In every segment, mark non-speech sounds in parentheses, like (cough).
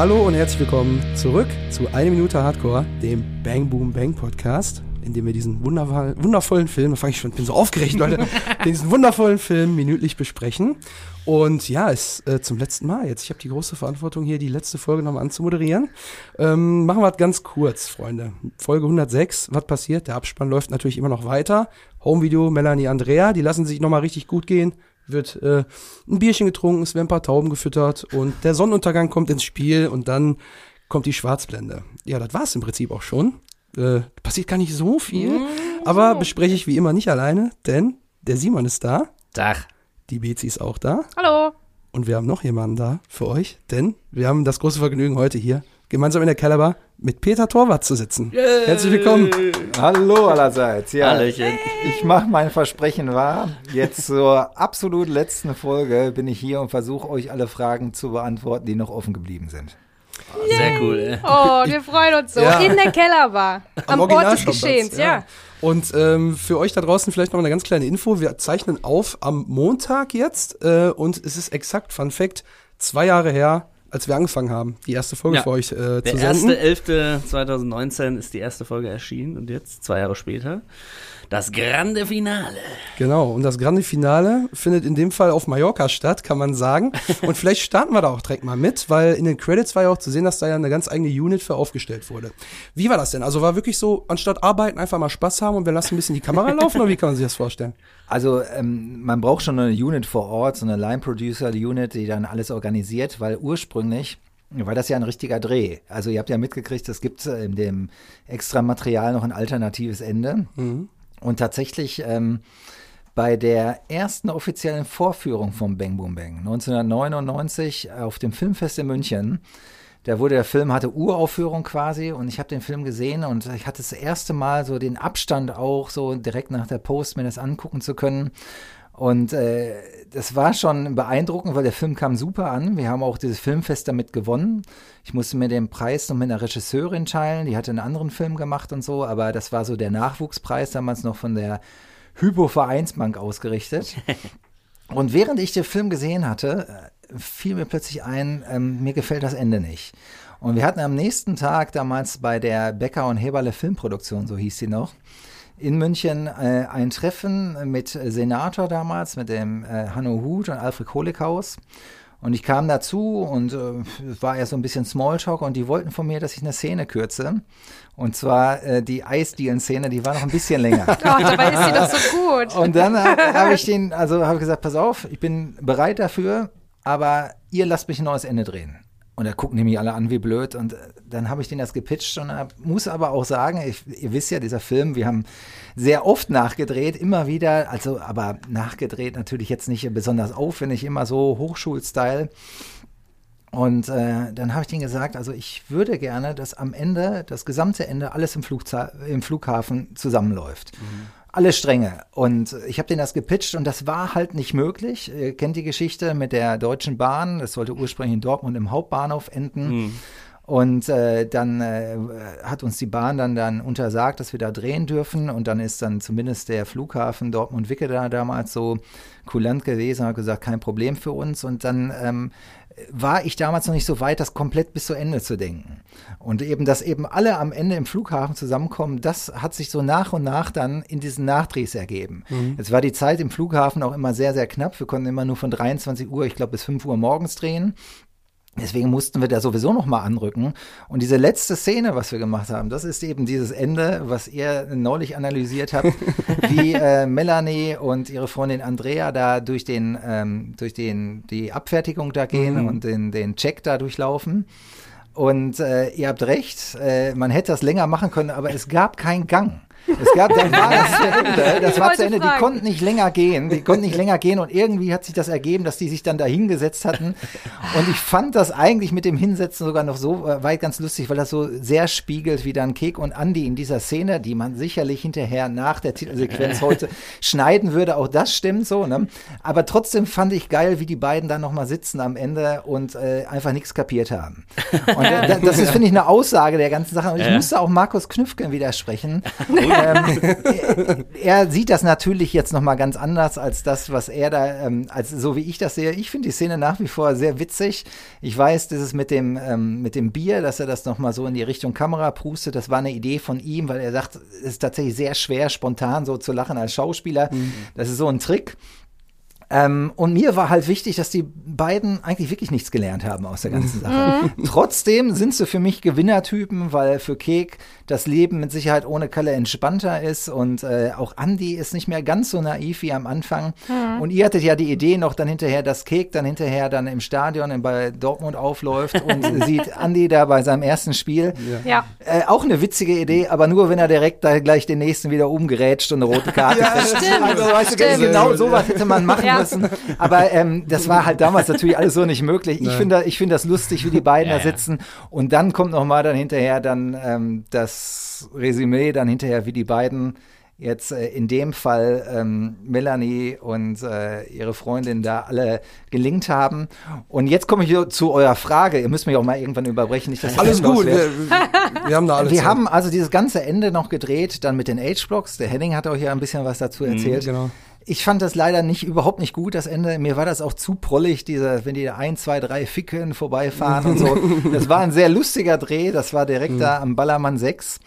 Hallo und herzlich willkommen zurück zu Eine Minute Hardcore, dem Bang Boom Bang Podcast, in dem wir diesen wundervollen, wundervollen Film, da fange ich schon, bin so aufgeregt, Leute, (laughs) diesen wundervollen Film minütlich besprechen. Und ja, ist äh, zum letzten Mal jetzt. Ich habe die große Verantwortung hier, die letzte Folge nochmal anzumoderieren. Ähm, machen wir es ganz kurz, Freunde. Folge 106, was passiert? Der Abspann läuft natürlich immer noch weiter. Homevideo, Melanie, Andrea, die lassen sich nochmal richtig gut gehen wird äh, ein Bierchen getrunken, es werden ein paar Tauben gefüttert und der Sonnenuntergang kommt ins Spiel und dann kommt die Schwarzblende. Ja, das war's im Prinzip auch schon. Äh, passiert gar nicht so viel, mm. aber bespreche ich wie immer nicht alleine, denn der Simon ist da. Tag. Die Bezi ist auch da. Hallo. Und wir haben noch jemanden da für euch, denn wir haben das große Vergnügen heute hier gemeinsam in der Kellerbar mit Peter Torwart zu sitzen. Yay. Herzlich willkommen. Hallo allerseits. Ja, Hallöchen. Ich mache mein Versprechen wahr. Jetzt zur absolut letzten Folge bin ich hier und versuche euch alle Fragen zu beantworten, die noch offen geblieben sind. Oh, sehr cool. Ey. Oh, wir freuen uns so. Ja. In der Kellerbar. Am, Am Ort des Geschehens, ja. ja. Und ähm, für euch da draußen vielleicht noch eine ganz kleine Info. Wir zeichnen auf am Montag jetzt äh, und es ist exakt, Fun Fact, zwei Jahre her, als wir angefangen haben, die erste Folge Ja. für euch äh, Der zu senden. 1.11.2019 ist die erste Folge erschienen und jetzt, zwei Jahre später, das grande Finale. Genau, und das Grande Finale findet in dem Fall auf Mallorca statt, kann man sagen. (laughs) Und vielleicht starten wir da auch direkt mal mit, weil in den Credits war ja auch zu sehen, dass da ja eine ganz eigene Unit für aufgestellt wurde. Wie war das denn? Also war wirklich so, anstatt arbeiten, einfach mal Spaß haben und wir lassen ein bisschen die Kamera laufen, oder wie kann man sich das vorstellen? Also ähm, man braucht schon eine Unit vor Ort, so eine Line-Producer-Unit, die dann alles organisiert, weil ursprünglich war das ja ein richtiger Dreh. Also ihr habt ja mitgekriegt, es gibt äh, in dem extra Material noch ein alternatives Ende. Und tatsächlich ähm, bei der ersten offiziellen Vorführung vom Bang Boom Bang 1999 auf dem Filmfest in München, da wurde der Film, hatte Uraufführung quasi und ich habe den Film gesehen und ich hatte das erste Mal so den Abstand auch, so direkt nach der Post mir das angucken zu können. Und äh, das war schon beeindruckend, weil der Film kam super an. Wir haben auch dieses Filmfest damit gewonnen. Ich musste mir den Preis noch mit einer Regisseurin teilen, die hatte einen anderen Film gemacht und so, aber das war so der Nachwuchspreis, damals noch von der Hypo Vereinsbank ausgerichtet. (laughs) Und während ich den Film gesehen hatte, äh, fiel mir plötzlich ein, ähm, mir gefällt das Ende nicht. Und wir hatten am nächsten Tag damals bei der Becker und Heberle Filmproduktion, so hieß sie noch, in München äh, ein Treffen mit Senator damals, mit dem äh, Hanno Huth und Alfred Holikhaus. Und ich kam dazu und äh, es war ja so ein bisschen Smalltalk und die wollten von mir, dass ich eine Szene kürze. Und zwar äh, die Eisdielen-Szene, die war noch ein bisschen länger. (laughs) Oh, dabei ist sie doch so gut. Und dann habe hab ich den, also habe gesagt, pass auf, ich bin bereit dafür, aber ihr lasst mich ein neues Ende drehen. Und da gucken die mich alle an wie blöd. Und äh, dann habe ich denen das gepitcht und hab, muss aber auch sagen, ich, ihr wisst ja, dieser Film, wir haben sehr oft nachgedreht, immer wieder, also aber nachgedreht natürlich jetzt nicht besonders aufwendig, immer so Hochschulstyle. Und äh, dann habe ich denen gesagt, also ich würde gerne, dass am Ende, das gesamte Ende, alles im, Flugza im Flughafen zusammenläuft. Alle Stränge. Und ich habe denen das gepitcht und das war halt nicht möglich. Ihr kennt die Geschichte mit der Deutschen Bahn. Das sollte ursprünglich in Dortmund im Hauptbahnhof enden. Und äh, dann äh, hat uns die Bahn dann, dann untersagt, dass wir da drehen dürfen. Und dann ist dann zumindest der Flughafen Dortmund-Wicke da damals so kulant gewesen, hat gesagt, kein Problem für uns. Und dann ähm, war ich damals noch nicht so weit, das komplett bis zu Ende zu denken. Und eben, dass eben alle am Ende im Flughafen zusammenkommen, das hat sich so nach und nach dann in diesen Nachdrehs ergeben. Es war die Zeit im Flughafen auch immer sehr, sehr knapp. Wir konnten immer nur von 23 Uhr, ich glaube, bis 5 Uhr morgens drehen. Deswegen mussten wir da sowieso noch mal anrücken. Und diese letzte Szene, was wir gemacht haben, das ist eben dieses Ende, was ihr neulich analysiert habt, (laughs) wie äh, Melanie und ihre Freundin Andrea da durch den ähm, durch den die Abfertigung da gehen und den den Check da durchlaufen. Und äh, ihr habt recht, äh, man hätte das länger machen können, aber es gab keinen Gang. Es gab, dann (laughs) war das zu Ende. Das Ich war zu Ende. Die konnten nicht länger gehen. Die konnten nicht länger gehen und irgendwie hat sich das ergeben, dass die sich dann da hingesetzt hatten. Und ich fand das eigentlich mit dem Hinsetzen sogar noch so äh, weit ganz lustig, weil das so sehr spiegelt, wie dann Kek und Andy in dieser Szene, die man sicherlich hinterher nach der Titelsequenz (laughs) heute schneiden würde. Auch das stimmt so, ne? Aber trotzdem fand ich geil, wie die beiden dann nochmal sitzen am Ende und äh, einfach nichts kapiert haben. Und (laughs) äh, da- das ist, finde ich, eine Aussage der ganzen Sache. Und ich Ja. musste auch Markus Knüpfken widersprechen. Ähm, er, er sieht das natürlich jetzt nochmal ganz anders als das, was er da, ähm, als so wie ich das sehe. Ich finde die Szene nach wie vor sehr witzig. Ich weiß, das ist mit dem, ähm, mit dem Bier, dass er das nochmal so in die Richtung Kamera prustet, das war eine Idee von ihm, weil er sagt, es ist tatsächlich sehr schwer, spontan so zu lachen als Schauspieler. Das ist so ein Trick. Ähm, und mir war halt wichtig, dass die beiden eigentlich wirklich nichts gelernt haben aus der ganzen Sache. Trotzdem sind sie für mich Gewinnertypen, weil für Kek das Leben mit Sicherheit ohne Kalle entspannter ist und äh, auch Andy ist nicht mehr ganz so naiv wie am Anfang. Und ihr hattet ja die Idee noch dann hinterher, dass Kek dann hinterher dann im Stadion in, bei Dortmund aufläuft (laughs) und sieht Andy da bei seinem ersten Spiel. Ja. Äh, auch eine witzige Idee, aber nur wenn er direkt da gleich den nächsten wieder umgerätscht und eine rote Karte kriegt. stimmt, Also, weißt du, stimmt. genau sowas hätte man machen Ja. Müssen. Aber ähm, das war halt damals natürlich alles so nicht möglich. Ich finde ich finde das lustig, wie die beiden Ja, da sitzen. Und dann kommt noch mal dann hinterher dann ähm, das Resümee, dann hinterher, wie die beiden jetzt äh, in dem Fall ähm, Melanie und äh, ihre Freundin da alle gelingt haben. Und jetzt komme ich zu eurer Frage. Ihr müsst mich auch mal irgendwann überbrechen. Nicht, dass Alles gut, wir, wir haben da alles. Wir Zeit. haben also dieses ganze Ende noch gedreht, dann mit den Age-Blocks. Der Henning hat auch hier ein bisschen was dazu erzählt. genau. Ich fand das leider nicht, überhaupt nicht gut, das Ende. Mir war das auch zu prollig, diese, wenn die da ein, zwei, drei Ficken vorbeifahren und so. (laughs) Das war ein sehr lustiger Dreh. Das war direkt da am Ballermann 6.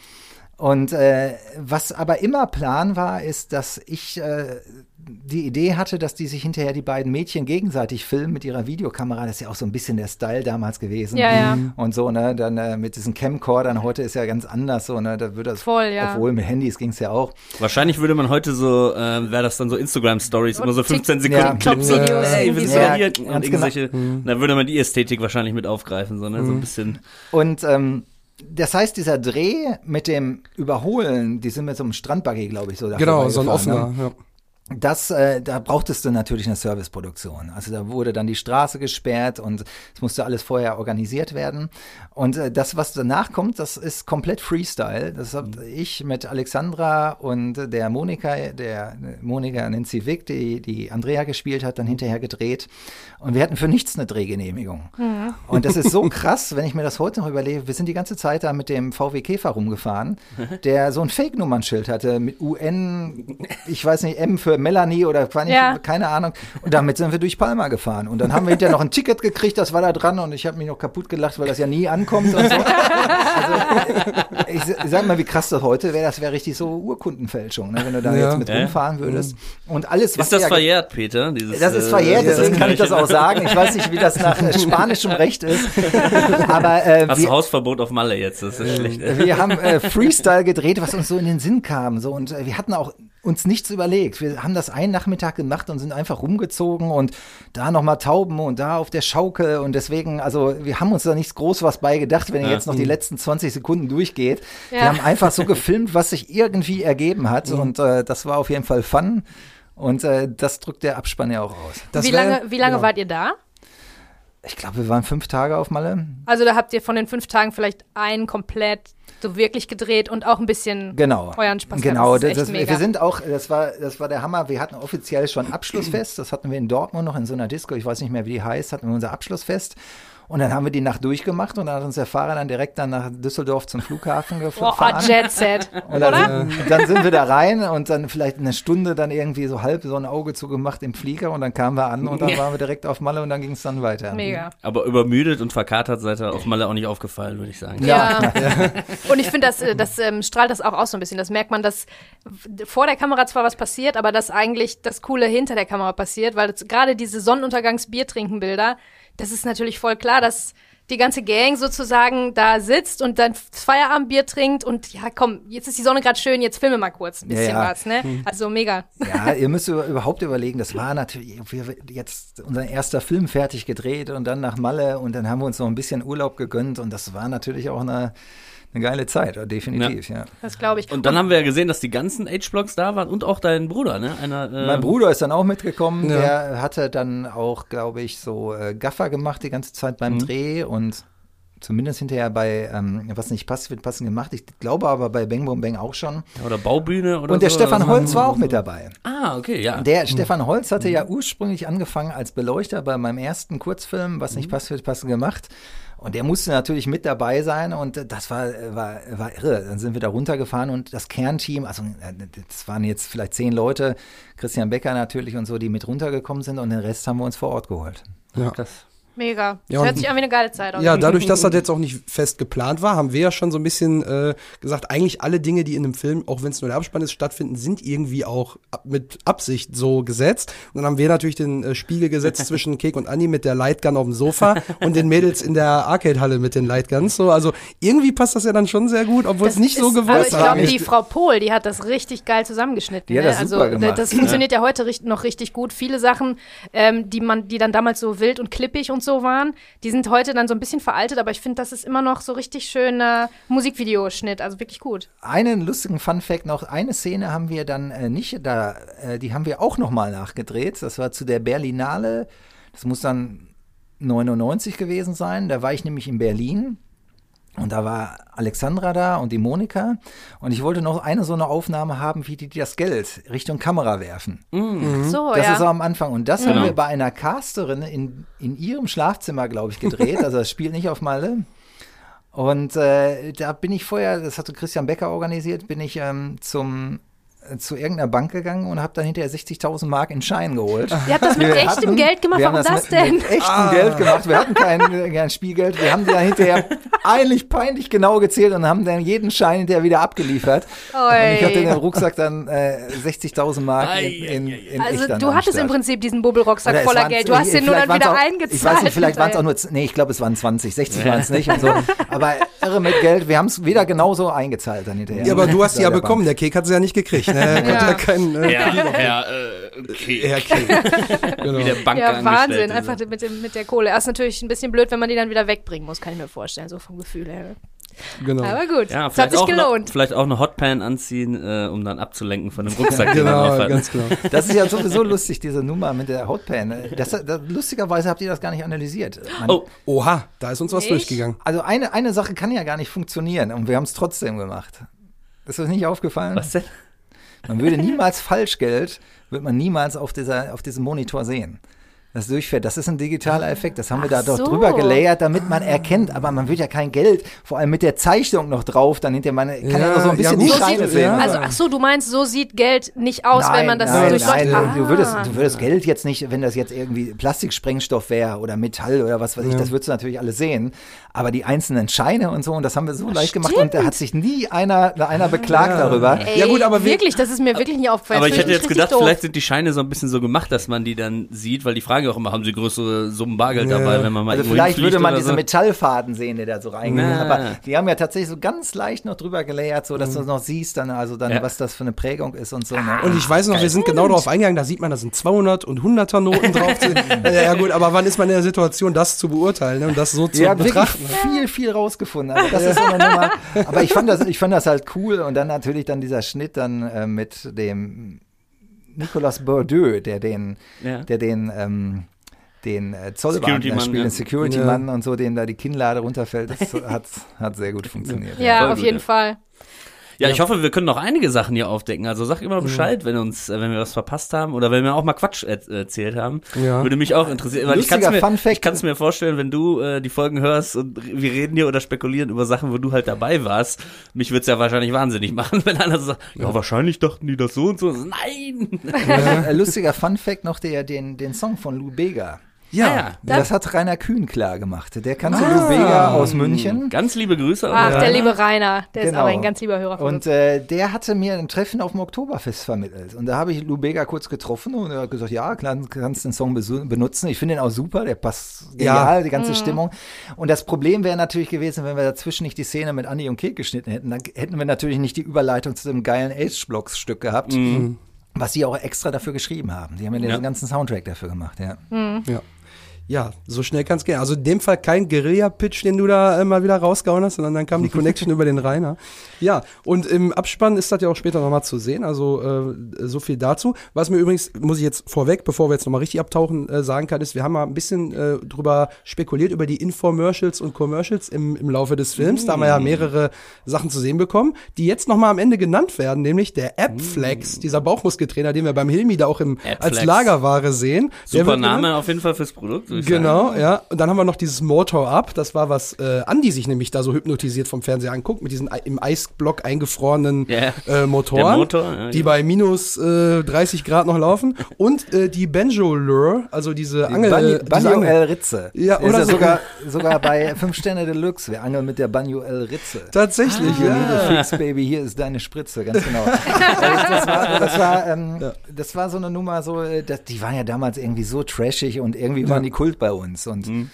Und äh, was aber immer Plan war, ist, dass ich äh, die Idee hatte, dass die sich hinterher die beiden Mädchen gegenseitig filmen mit ihrer Videokamera. Das ist ja auch so ein bisschen der Style damals gewesen. Ja, ja. Und so, ne, dann äh, mit diesen Camcordern, heute ist ja ganz anders, so, ne, da würde das, Voll, ja. obwohl mit Handys ging es ja auch. Wahrscheinlich würde man heute so, äh, wäre das dann so Instagram-Stories, immer so 15 Tik- Sekunden Clips. So, TikTok-Videos hey, willst so. Ja, hier? Und irgendwelche, da würde man die Ästhetik wahrscheinlich mit aufgreifen, so, ne, so ein bisschen. Und ähm, das heißt, dieser Dreh mit dem Überholen, die sind mit so einem Strandbuggy, glaube ich, so da Genau, so ein offener. Ne? Ja. Das, äh, da brauchtest du natürlich eine Serviceproduktion. Also da wurde dann die Straße gesperrt und es musste alles vorher organisiert werden. Und äh, das, was danach kommt, das ist komplett Freestyle. Das habe ich mit Alexandra und der Monika, der Monika Nancy Wick, die, die Andrea gespielt hat, dann hinterher gedreht. Und wir hatten für nichts eine Drehgenehmigung. Und das ist so (laughs) krass, wenn ich mir das heute noch überlege. Wir sind die ganze Zeit da mit dem VW Käfer rumgefahren, (laughs) der so ein Fake-Nummernschild hatte mit UN, ich weiß nicht, M für Melanie oder Ja. keine Ahnung. Und damit sind wir durch Palma gefahren. Und dann haben wir hinterher noch ein Ticket gekriegt, das war da dran und ich habe mich noch kaputt gelacht, weil das ja nie ankommt und so. Also, ich, sag mal, wie krass das heute wäre, das wäre richtig so Urkundenfälschung, ne, wenn du da Ja. jetzt mit Ja. rumfahren würdest. Und alles, was Ist das verjährt, Peter? Dieses, das ist äh, verjährt, das deswegen kann ich das auch sagen. Ich weiß nicht, wie das nach äh, spanischem Recht ist. Aber äh, Hast du wir, Hausverbot auf Malle jetzt? Das ist schlecht. ey. wir haben äh, Freestyle gedreht, was uns so in den Sinn kam. So, und äh, wir hatten auch uns nichts überlegt. Wir haben das einen Nachmittag gemacht und sind einfach rumgezogen und da nochmal Tauben und da auf der Schaukel. Und deswegen, also wir haben uns da nichts groß was bei gedacht, wenn ihr Ja. jetzt noch die letzten 20 Sekunden durchgeht. Wir Ja. haben einfach so gefilmt, was sich irgendwie ergeben hat. Und äh, das war auf jeden Fall Fun. Und äh, das drückt der Abspann ja auch aus. Das wie wär- lange, wie lange genau. wart ihr da? Ich glaube, wir waren fünf Tage auf Malle. Also da habt ihr von den fünf Tagen vielleicht einen komplett so wirklich gedreht und auch ein bisschen Genau. euren Spaß. Genau, Das das, wir sind auch, das war, das war der Hammer. Wir hatten offiziell schon Abschlussfest. Das hatten wir in Dortmund noch in so einer Disco. Ich weiß nicht mehr, wie die heißt. Hatten wir unser Abschlussfest. Und dann haben wir die Nacht durchgemacht und dann hat uns der Fahrer dann direkt dann nach Düsseldorf zum Flughafen (laughs) Boah, gefahren. Jet Set. und dann oder? sind, dann sind wir da rein und dann vielleicht eine Stunde dann irgendwie so halb so ein Auge zugemacht im Flieger und dann kamen wir an und dann waren wir direkt auf Malle und dann ging es dann weiter. Mega. Aber übermüdet und verkatert seid ihr auf Malle auch nicht aufgefallen, würde ich sagen. (laughs) Ja. Und ich finde, das, äh, das ähm, strahlt das auch aus so ein bisschen. Das merkt man, dass vor der Kamera zwar was passiert, aber dass eigentlich das Coole hinter der Kamera passiert, weil gerade diese Sonnenuntergangs-Biertrinken-Bilder, das ist natürlich voll klar, dass die ganze Gang sozusagen da sitzt und dann das Feierabendbier trinkt und ja, komm, jetzt ist die Sonne gerade schön, jetzt filme mal kurz ein bisschen Ja, ja. was, ne? Also mega. Ja, ihr müsst über- überhaupt überlegen, das war natürlich wir jetzt unser erster Film fertig gedreht und dann nach Malle und dann haben wir uns noch ein bisschen Urlaub gegönnt und das war natürlich auch eine, eine geile Zeit, definitiv, ja. Das glaube ich. Und dann haben wir ja gesehen, dass die ganzen H-Blocks da waren und auch dein Bruder, ne? Einer, äh, Mein Bruder ist dann auch mitgekommen, Ja. der hatte dann auch, glaube ich, so äh, Gaffer gemacht die ganze Zeit beim Dreh und zumindest hinterher bei ähm, Was nicht passt, wird passend gemacht. Ich glaube aber bei Bang Boom Bang auch schon. Oder Baubühne oder Und der so. Stefan Holz war auch mit dabei. Ah, okay, ja. Der Stefan Holz hatte ja ursprünglich angefangen als Beleuchter bei meinem ersten Kurzfilm, was nicht passt, wird passend gemacht. Und der musste natürlich mit dabei sein und das war, war, war irre. Dann sind wir da runtergefahren und das Kernteam, also äh, das waren jetzt vielleicht zehn Leute, Christian Becker natürlich und so, die mit runtergekommen sind und den Rest haben wir uns vor Ort geholt. Ja. das. Mega. Ja, Hört und- sich an wie eine geile Zeit. Ja, dadurch, dass das jetzt auch nicht fest geplant war, haben wir ja schon so ein bisschen äh, gesagt, eigentlich alle Dinge, die in einem Film, auch wenn es nur der Abspann ist, stattfinden, sind irgendwie auch ab, mit Absicht so gesetzt. Und dann haben wir natürlich den äh, Spiegel gesetzt (laughs) zwischen Kek und Anni mit der Lightgun auf dem Sofa und den Mädels in der Arcade-Halle mit den Lightguns. So, also irgendwie passt das ja dann schon sehr gut, obwohl es nicht so ist- gewollt also ich war. glaube, die Frau Pohl, die hat das richtig geil zusammengeschnitten. Die hat ne? das also gemacht. das funktioniert ja, heute richt- noch richtig gut. Viele Sachen, ähm, die man, die dann damals so wild und klippig und so waren, die sind heute dann so ein bisschen veraltet, aber ich finde, das ist immer noch so richtig schöner Musikvideoschnitt, also wirklich gut. Einen lustigen Fun-Fact noch: Eine Szene haben wir dann äh, nicht da, äh, die haben wir auch nochmal nachgedreht. Das war zu der Berlinale. Das muss dann 99 gewesen sein. Da war ich nämlich in Berlin. Und da war Alexandra da und die Monika. Und ich wollte noch eine so eine Aufnahme haben, wie die das Geld Richtung Kamera werfen. So, Das ja. ist so am Anfang. Und das haben Genau. wir bei einer Casterin in, in ihrem Schlafzimmer, glaube ich, gedreht. Also das spielt nicht auf Malle. Und äh, da bin ich vorher, das hatte Christian Becker organisiert, bin ich ähm, zum zu irgendeiner Bank gegangen und habe dann hinterher 60.000 Mark in Schein geholt. Ihr habt das mit Wir echtem hatten- Geld gemacht, wir haben warum das, mit, denn? Mit echtem Geld gemacht. Wir hatten kein, kein Spielgeld. Wir haben die dann hinterher (laughs) eigentlich peinlich genau gezählt und haben dann jeden Schein hinterher wieder abgeliefert. Und ich hatte in dem Rucksack dann äh, 60.000 Mark in, in, in Also du hattest im Prinzip diesen es voller Geld. Du hast den nur dann wieder auch, eingezahlt. Ich weiß nicht, vielleicht waren es auch nur, nee, ich glaube, es waren 20, 60 waren es nicht und so. Aber irre mit Geld, wir haben es wieder genauso eingezahlt dann hinterher. ja, aber du hast sie ja bekommen, der Kek hat sie ja nicht gekriegt. (laughs) Ne? Er konnte Ja. ja keinen äh, Ja, (laughs) ja, äh, okay. ja, Kek. Genau. Wie der Ja, Bankangestellte. Wahnsinn, einfach mit, dem, mit der Kohle. Das ist natürlich ein bisschen blöd, wenn man die dann wieder wegbringen muss, kann ich mir vorstellen, so vom Gefühl her. genau. Aber gut, Ja, es hat vielleicht sich auch, noch, gelohnt. vielleicht auch eine Hotpan anziehen, äh, um dann abzulenken von dem Rucksack, Genau, ganz genau. Das ist ja sowieso lustig, diese Nummer mit der Hotpan. Das, das, lustigerweise habt ihr das gar nicht analysiert. Man, Oh, Oha, da ist uns was Nicht? durchgegangen. Also eine, eine Sache kann ja gar nicht funktionieren und wir haben es trotzdem gemacht. Ist das nicht aufgefallen? was denn? Man würde niemals Falschgeld, wird man niemals auf, dieser, auf diesem Monitor sehen. Das durchfährt, das ist ein digitaler Effekt. Das haben wir da Ach doch so. drüber gelayert, damit man erkennt. Aber man wird ja kein Geld, vor allem mit der Zeichnung noch drauf, dann hinterher man kann ja, Ja, noch so ein bisschen ja, die. Scheine sehen. ja. Also, ach so, du meinst, so sieht Geld nicht aus, wenn man das nein, durch nein, Ah. du, würdest, du würdest Geld jetzt nicht, wenn das jetzt irgendwie Plastiksprengstoff wäre oder Metall oder was weiß ich, das würdest du natürlich alle sehen. Aber die einzelnen Scheine und so, und das haben wir so leicht gemacht und da hat sich nie einer, einer beklagt darüber. Ey, Ja, gut, aber wir- wirklich, das ist mir wirklich nie aufgefallen. Aber Das ich hätte jetzt gedacht, doof. vielleicht sind die Scheine so ein bisschen so gemacht, dass man die dann sieht, weil die fragen ja auch immer, haben sie größere Summen Bargeld Ja. dabei, wenn man mal Also vielleicht würde man diese so. Metallfaden sehen, der da so reingeht. Na. Aber die haben ja tatsächlich so ganz leicht noch drüber gelayert, so dass du noch siehst, dann also dann, Ja. was das für eine Prägung ist und so. Ne? Und ich weiß noch, wir sind genau darauf eingegangen, da sieht man, da sind 200 und 100er Noten (laughs) drauf. ja gut, aber wann ist man in der Situation, das zu beurteilen ne, und das so zu wirklich betrachten? viel, viel rausgefunden. Also das ist so eine Nummer. (laughs) Aber ich fand das, ich fand das halt cool und dann natürlich dann dieser Schnitt dann äh, mit dem Nicolas Bordeaux, der den, Ja. der den, ähm, den äh, Zollbeamten Security-Mann, spielt, ja. den Security-Mann und so, dem da die Kinnlade runterfällt, das hat, hat sehr gut (laughs) funktioniert. Ja, auf jeden ja. Fall. Ja, ich hoffe, wir können noch einige Sachen hier aufdecken. Also sag immer Bescheid, wenn uns, äh, wenn wir was verpasst haben oder wenn wir auch mal Quatsch er erzählt haben. Ja. Würde mich auch interessieren. Weil ich Lustiger kann's mir, Fun Fact. ich kann es mir vorstellen, wenn du äh, die Folgen hörst und wir reden hier oder spekulieren über Sachen, wo du halt dabei warst. Mich wird's ja wahrscheinlich wahnsinnig (laughs) machen, wenn einer so sagt, ja, wahrscheinlich dachten die das so und so. Nein! (laughs) Lustiger Fun Fact noch der, den, den Song von Lou Bega. Ja, ja. Das hat Rainer Kühn klar gemacht. Der kannte Lou Bega aus München. Ganz liebe Grüße. Ach, an- der liebe Rainer, der ist Genau. aber ein ganz lieber Hörer von Und uns. äh, der hatte mir ein Treffen auf dem Oktoberfest vermittelt. Und da habe ich Lou Bega kurz getroffen und er hat gesagt, ja, klar, kannst den Song benutzen. Ich finde ihn auch super, der passt Ja. genial, die ganze Stimmung. Und das Problem wäre natürlich gewesen, wenn wir dazwischen nicht die Szene mit Andy und Kate geschnitten hätten, dann hätten wir natürlich nicht die Überleitung zu dem geilen H-Blocks-Stück gehabt. Was sie auch extra dafür geschrieben haben. Die haben ja, Ja. den ganzen Soundtrack dafür gemacht, ja. Ja. Ja, so schnell kann es gehen. Also in dem Fall kein Guerilla-Pitch, den du da äh, mal wieder rausgehauen hast, sondern dann kam die (laughs) Connection über den Rainer. Ja, und im Abspann ist das ja auch später nochmal zu sehen. Also äh, so viel dazu. Was mir übrigens, muss ich jetzt vorweg, bevor wir jetzt nochmal richtig abtauchen, äh, sagen kann, ist, wir haben mal ein bisschen äh, drüber spekuliert, über die Infomercials und Commercials im, im Laufe des Films. Da haben wir ja mehrere Sachen zu sehen bekommen, die jetzt nochmal am Ende genannt werden, nämlich der App-Flex, dieser Bauchmuskeltrainer, den wir beim Hilmi da auch im, als. Lagerware sehen. Super wird genannt. Name auf jeden Fall fürs Produkt. Ich Genau, sagen. ja. Und dann haben wir noch dieses Motor Up. Das war was äh, Andi sich nämlich da so hypnotisiert vom Fernseher anguckt, mit diesen im Eisblock eingefrorenen Ja. äh, Motoren, Motor, ja, die ja. bei minus äh, 30 Grad noch laufen. Und äh, die Benjo Lure, also diese Angel. Banjo, äh, diese Banjo Angel. El Ritze. Ja, oder ja so. sogar, sogar bei 5 Sterne Deluxe. Wir angeln mit der Banjo El Ritze. Tatsächlich, You ja. fix, baby, hier ist deine Spritze, ganz genau. (laughs) das war, das, war, ähm, das war so eine Nummer, so, äh, das, die waren ja damals irgendwie so trashig und irgendwie waren die Kult bei uns. Und Mhm.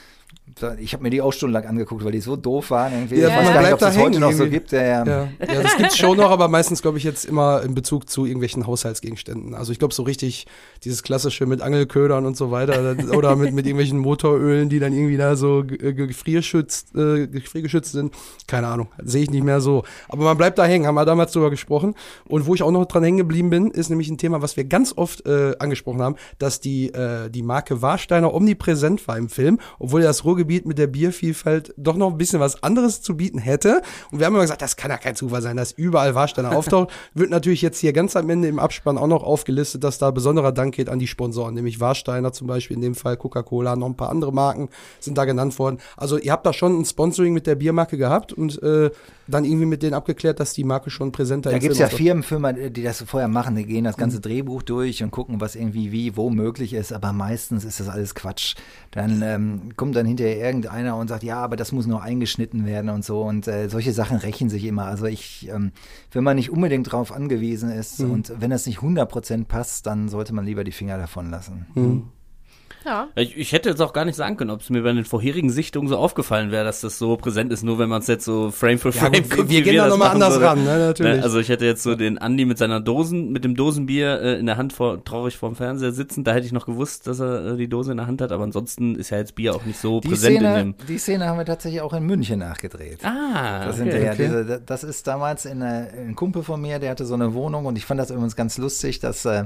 Ich habe mir die auch stundenlang angeguckt, weil die so doof waren. Irgendwie. Ja, ich weiß man gar nicht, ob bleibt da es das heute hängen noch so gibt. Ja, ja. Ja, ja, das gibt's schon noch, aber meistens glaube ich jetzt immer in Bezug zu irgendwelchen Haushaltsgegenständen. Also ich glaube so richtig dieses klassische mit Angelködern und so weiter oder mit, mit irgendwelchen Motorölen, die dann irgendwie da so ge- gefrierschützt, äh, gefriergeschützt sind. Keine Ahnung, sehe ich nicht mehr so. Aber man bleibt da hängen, haben wir damals drüber gesprochen. Und wo ich auch noch dran hängen geblieben bin, ist nämlich ein Thema, was wir ganz oft äh, angesprochen haben, dass die, äh, die Marke Warsteiner omnipräsent war im Film, obwohl das Ruhrgebiet mit der Biervielfalt doch noch ein bisschen was anderes zu bieten hätte. Und wir haben immer gesagt, das kann ja kein Zufall sein, dass überall Warsteiner (laughs) auftaucht. Wird natürlich jetzt hier ganz am Ende im Abspann auch noch aufgelistet, dass da besonderer Dank geht an die Sponsoren, nämlich Warsteiner zum Beispiel, in dem Fall Coca-Cola, noch ein paar andere Marken sind da genannt worden. Also ihr habt da schon ein Sponsoring mit der Biermarke gehabt und äh, dann irgendwie mit denen abgeklärt, dass die Marke schon präsenter Da im gibt es ja auftaucht. Firmenfirmen, die das vorher machen. Die gehen das Mhm. ganze Drehbuch durch und gucken, was irgendwie wie, wo möglich ist. Aber meistens ist das alles Quatsch. Dann ähm, kommt dann hinterher irgendeiner und sagt, ja, aber das muss noch eingeschnitten werden und so. Und äh, solche Sachen rächen sich immer. Also ich, ähm, wenn man nicht unbedingt drauf angewiesen ist Mhm. und wenn das nicht 100% passt, dann sollte man lieber die Finger davon lassen. Mhm. Ja. Ich, ich hätte jetzt auch gar nicht sagen können, ob es mir bei den vorherigen Sichtungen so aufgefallen wäre, dass das so präsent ist, nur wenn man es jetzt so Frame für Ja, Frame gut, wir- guckt, wir wie gehen da das noch mal machen anders würden. ran, ne, natürlich. Also ich hätte jetzt so den Andi mit seiner Dosen, mit dem Dosenbier äh, in der Hand vor, traurig vorm Fernseher sitzen, da hätte ich noch gewusst, dass er äh, die Dose in der Hand hat, aber ansonsten ist ja jetzt Bier auch nicht so Die präsent in Szene, dem. die Szene haben wir tatsächlich auch in München nachgedreht. Ah, Das, okay. hinterher, okay. Diese, das ist damals in, äh, ein Kumpel von mir, der hatte so eine Wohnung und ich fand das übrigens ganz lustig, dass, äh,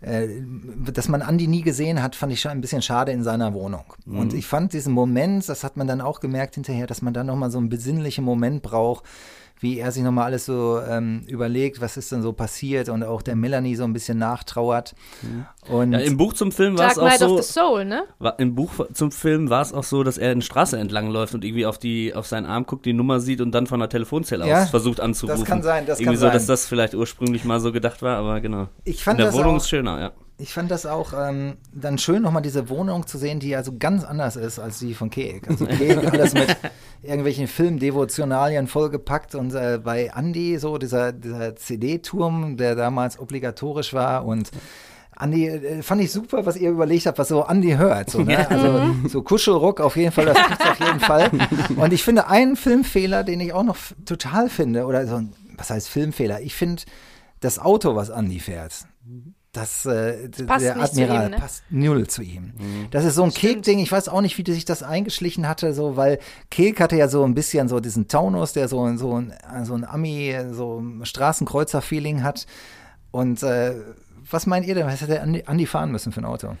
äh, dass man Andi nie gesehen hat, fand ich schon ein bisschen schade in seiner Wohnung. Und ich fand diesen Moment, das hat man dann auch gemerkt hinterher, dass man dann nochmal so einen besinnlichen Moment braucht, wie er sich nochmal alles so ähm, überlegt, was ist denn so passiert und auch der Melanie so ein bisschen nachtrauert. Und Ja, Im Buch zum Film war es auch so. of the Soul, ne? War, Im Buch zum Film war es auch so, dass er eine Straße entlang läuft und irgendwie auf die auf seinen Arm guckt, die Nummer sieht und dann von der Telefonzelle Ja, aus versucht anzurufen. das kann sein, das irgendwie kann so, sein. dass das vielleicht ursprünglich mal so gedacht war, aber genau. Ich fand In der das Wohnung auch- ist schöner, ja. Ich fand das auch ähm, dann schön, nochmal diese Wohnung zu sehen, die also ganz anders ist als die von Keek. Also (laughs) Keek alles mit irgendwelchen Filmdevotionalien vollgepackt und äh, bei Andy so dieser, dieser CD-Turm, der damals obligatorisch war und Andi, äh, fand ich super, was ihr überlegt habt, was so Andi hört. So, ne? Also so Kuschelrock auf jeden Fall, das gibt's auf jeden Fall. Und ich finde einen Filmfehler, den ich auch noch total finde, oder so was heißt Filmfehler? Ich finde das Auto, was Andi fährt, das, äh, d- passt der Admiral ihm, ne? passt null zu ihm. Das ist so ein Kek-Ding, ich weiß auch nicht, wie sich das eingeschlichen hatte, so, weil Kek hatte ja so ein bisschen so diesen Taunus, der so, so ein, so ein Ami, so ein Straßenkreuzer-Feeling hat. Und äh, was meint ihr denn? Was hätte Andi fahren müssen für ein Auto?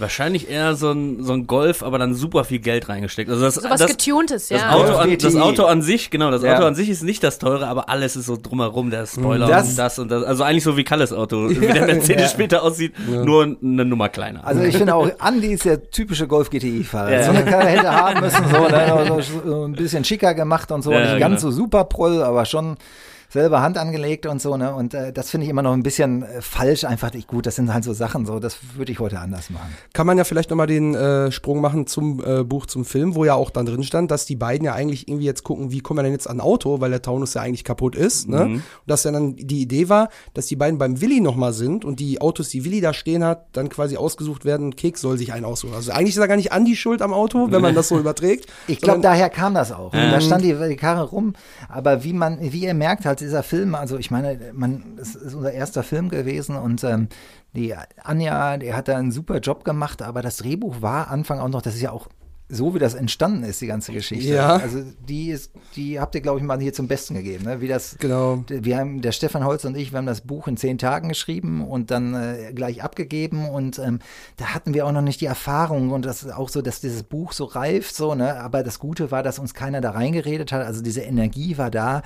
Wahrscheinlich eher so ein, so ein Golf, aber dann super viel Geld reingesteckt. Also das, Sowas das, Getuntes, das, ja. Auto an, das Auto an sich, genau, das Ja. Auto an sich ist nicht das teure, aber alles ist so drumherum, der Spoiler Das- und das und das. Also eigentlich so wie Kalles Auto, (laughs) wie der Mercedes Ja. später aussieht, nur eine Nummer kleiner. Also ich finde auch, Andi ist der typische Golf GTI-Fahrer. Ja. So eine Karre hätte haben müssen, so, so, so ein bisschen schicker gemacht und so. Ja, Nicht ganz genau. so super proll, aber schon selber Hand angelegt und so, ne? Und äh, das finde ich immer noch ein bisschen äh, falsch, einfach nicht gut. Das sind halt so Sachen, so, das würde ich heute anders machen. Kann man ja vielleicht nochmal den äh, Sprung machen zum äh, Buch, zum Film, wo ja auch dann drin stand, dass die beiden ja eigentlich irgendwie jetzt gucken, wie kommen wir denn jetzt an ein Auto, weil der Taunus ja eigentlich kaputt ist. Ne? Und dass ja dann die Idee war, dass die beiden beim Willi nochmal sind und die Autos, die Willi da stehen hat, dann quasi ausgesucht werden und Keks soll sich einen aussuchen. Also eigentlich ist da gar nicht Andi schuld am Auto, wenn man das so überträgt. Ich glaube, daher kam das auch. Da stand die, die Karre rum, aber wie man, wie ihr merkt halt, dieser Film, also ich meine, man, es ist unser erster Film gewesen und ähm, die Anja, die hat da einen super Job gemacht, aber das Drehbuch war Anfang auch noch, das ist ja auch so wie das entstanden ist, die ganze Geschichte. Ja. Also die ist, die habt ihr, glaube ich, mal hier zum Besten gegeben, ne? Wie das, Genau. wir haben, der Stefan Holz und ich, wir haben das Buch in zehn Tagen geschrieben und dann äh, gleich abgegeben und ähm, da hatten wir auch noch nicht die Erfahrung und das ist auch so, dass dieses Buch so reift, so, ne? Aber das Gute war, dass uns keiner da reingeredet hat, also diese Energie war da.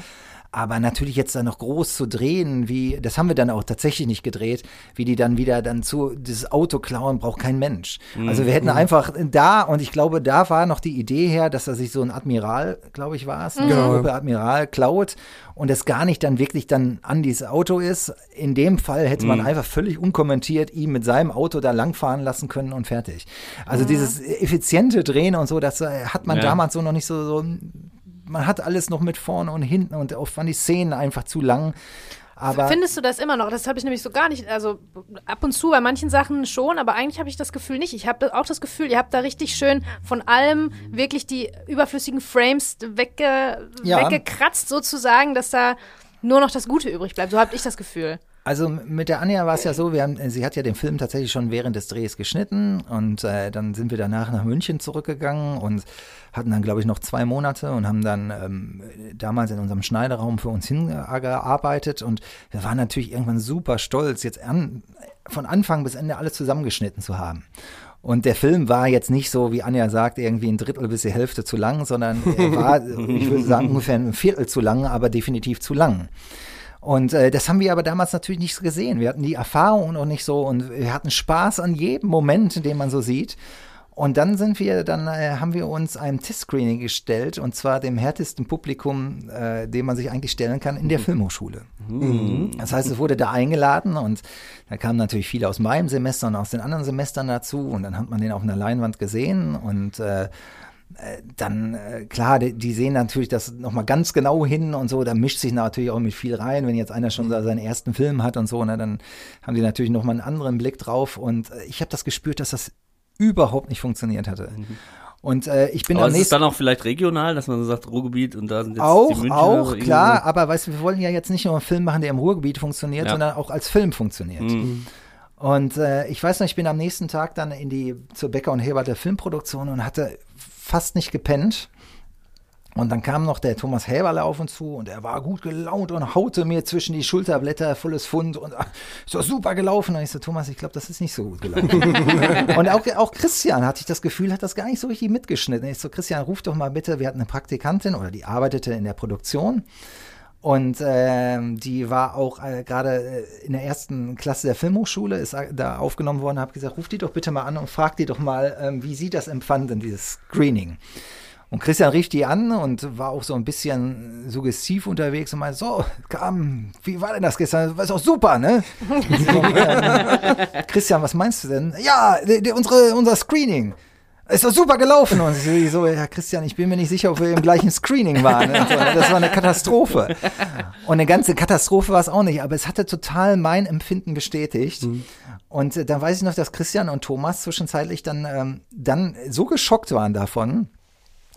Aber natürlich jetzt da noch groß zu drehen, wie, das haben wir dann auch tatsächlich nicht gedreht, wie die dann wieder dann zu, dieses Auto klauen, braucht kein Mensch. Also wir hätten einfach da, und ich glaube, da war noch die Idee her, dass er sich so ein Admiral, glaube ich, war es, ein Genau. Gruppe Admiral klaut und es gar nicht dann wirklich dann an dieses Auto ist. In dem Fall hätte man einfach völlig unkommentiert ihn mit seinem Auto da langfahren lassen können und fertig. Also dieses effiziente Drehen und so, das äh, hat man Ja. damals so noch nicht so, so man hat alles noch mit vorne und hinten und oft waren die Szenen einfach zu lang. Aber Findest du das immer noch? Das habe ich nämlich so gar nicht. Also ab und zu bei manchen Sachen schon, aber eigentlich habe ich das Gefühl nicht. Ich habe auch das Gefühl, ihr habt da richtig schön von allem wirklich die überflüssigen Frames wegge Ja. weggekratzt, sozusagen, dass da nur noch das Gute übrig bleibt. So habe ich das Gefühl. Also mit der Anja war es ja so, wir haben, sie hat ja den Film tatsächlich schon während des Drehs geschnitten und äh, dann sind wir danach nach München zurückgegangen und hatten dann, glaube ich, noch zwei Monate und haben dann ähm, damals in unserem Schneideraum für uns hingearbeitet und wir waren natürlich irgendwann super stolz, jetzt an, von Anfang bis Ende alles zusammengeschnitten zu haben. Und der Film war jetzt nicht so, wie Anja sagt, irgendwie ein Drittel bis die Hälfte zu lang, sondern er war, (laughs) ich würde sagen, ungefähr ein Viertel zu lang, aber definitiv zu lang. Und äh, das haben wir aber damals natürlich nicht gesehen. Wir hatten die Erfahrung noch nicht so. Und wir hatten Spaß an jedem Moment, den man so sieht. Und dann sind wir, dann äh, haben wir uns einem Testscreening gestellt. Und zwar dem härtesten Publikum, äh, dem man sich eigentlich stellen kann, in der Filmhochschule. Das heißt, es wurde da eingeladen. Und da kamen natürlich viele aus meinem Semester und aus den anderen Semestern dazu. Und dann hat man den auf einer Leinwand gesehen. Und äh, dann, äh, klar, die, die sehen natürlich das nochmal ganz genau hin und so, da mischt sich natürlich auch mit viel rein, wenn jetzt einer schon da seinen ersten Film hat und so, ne, dann haben die natürlich nochmal einen anderen Blick drauf und äh, ich habe das gespürt, dass das überhaupt nicht funktioniert hatte. Und äh, ich bin Aber am ist es nächsten dann auch vielleicht regional, dass man so sagt, Ruhrgebiet und da sind jetzt die auch, Münchner auch, klar, aber weißt du, wir wollen ja jetzt nicht nur einen Film machen, der im Ruhrgebiet funktioniert, Ja. sondern auch als Film funktioniert. Mhm. Und äh, ich weiß noch, ich bin am nächsten Tag dann in die zur Becker und Hebert der Filmproduktion und hatte fast nicht gepennt. Und dann kam noch der Thomas Häberle auf uns zu und er war gut gelaunt und haute mir zwischen die Schulterblätter volles Fund und ah, ist doch super gelaufen. Und ich so, Thomas, ich glaube, das ist nicht so gut gelaufen. (laughs) und auch, auch Christian hatte ich das Gefühl, hat das gar nicht so richtig mitgeschnitten. Ich so, Christian, ruf doch mal bitte, wir hatten eine Praktikantin oder die arbeitete in der Produktion. Und ähm, die war auch äh, gerade äh, in der ersten Klasse der Filmhochschule, ist äh, da aufgenommen worden, habe gesagt, ruf die doch bitte mal an und frag die doch mal, ähm, wie sie das empfanden, dieses Screening. Und Christian rief die an und war auch so ein bisschen suggestiv unterwegs und meinte, so, kam, wie war denn das gestern? Das ist auch super, ne? (laughs) so, ähm, Christian, was meinst du denn? Ja, unsere, unser Screening. Ist doch super gelaufen. Und ich so, ja, Christian, ich bin mir nicht sicher, ob wir im gleichen Screening waren. Das war eine Katastrophe. Und eine ganze Katastrophe war es auch nicht, aber es hatte total mein Empfinden bestätigt. Und äh, dann weiß ich noch, dass Christian und Thomas zwischenzeitlich dann, ähm, dann so geschockt waren davon,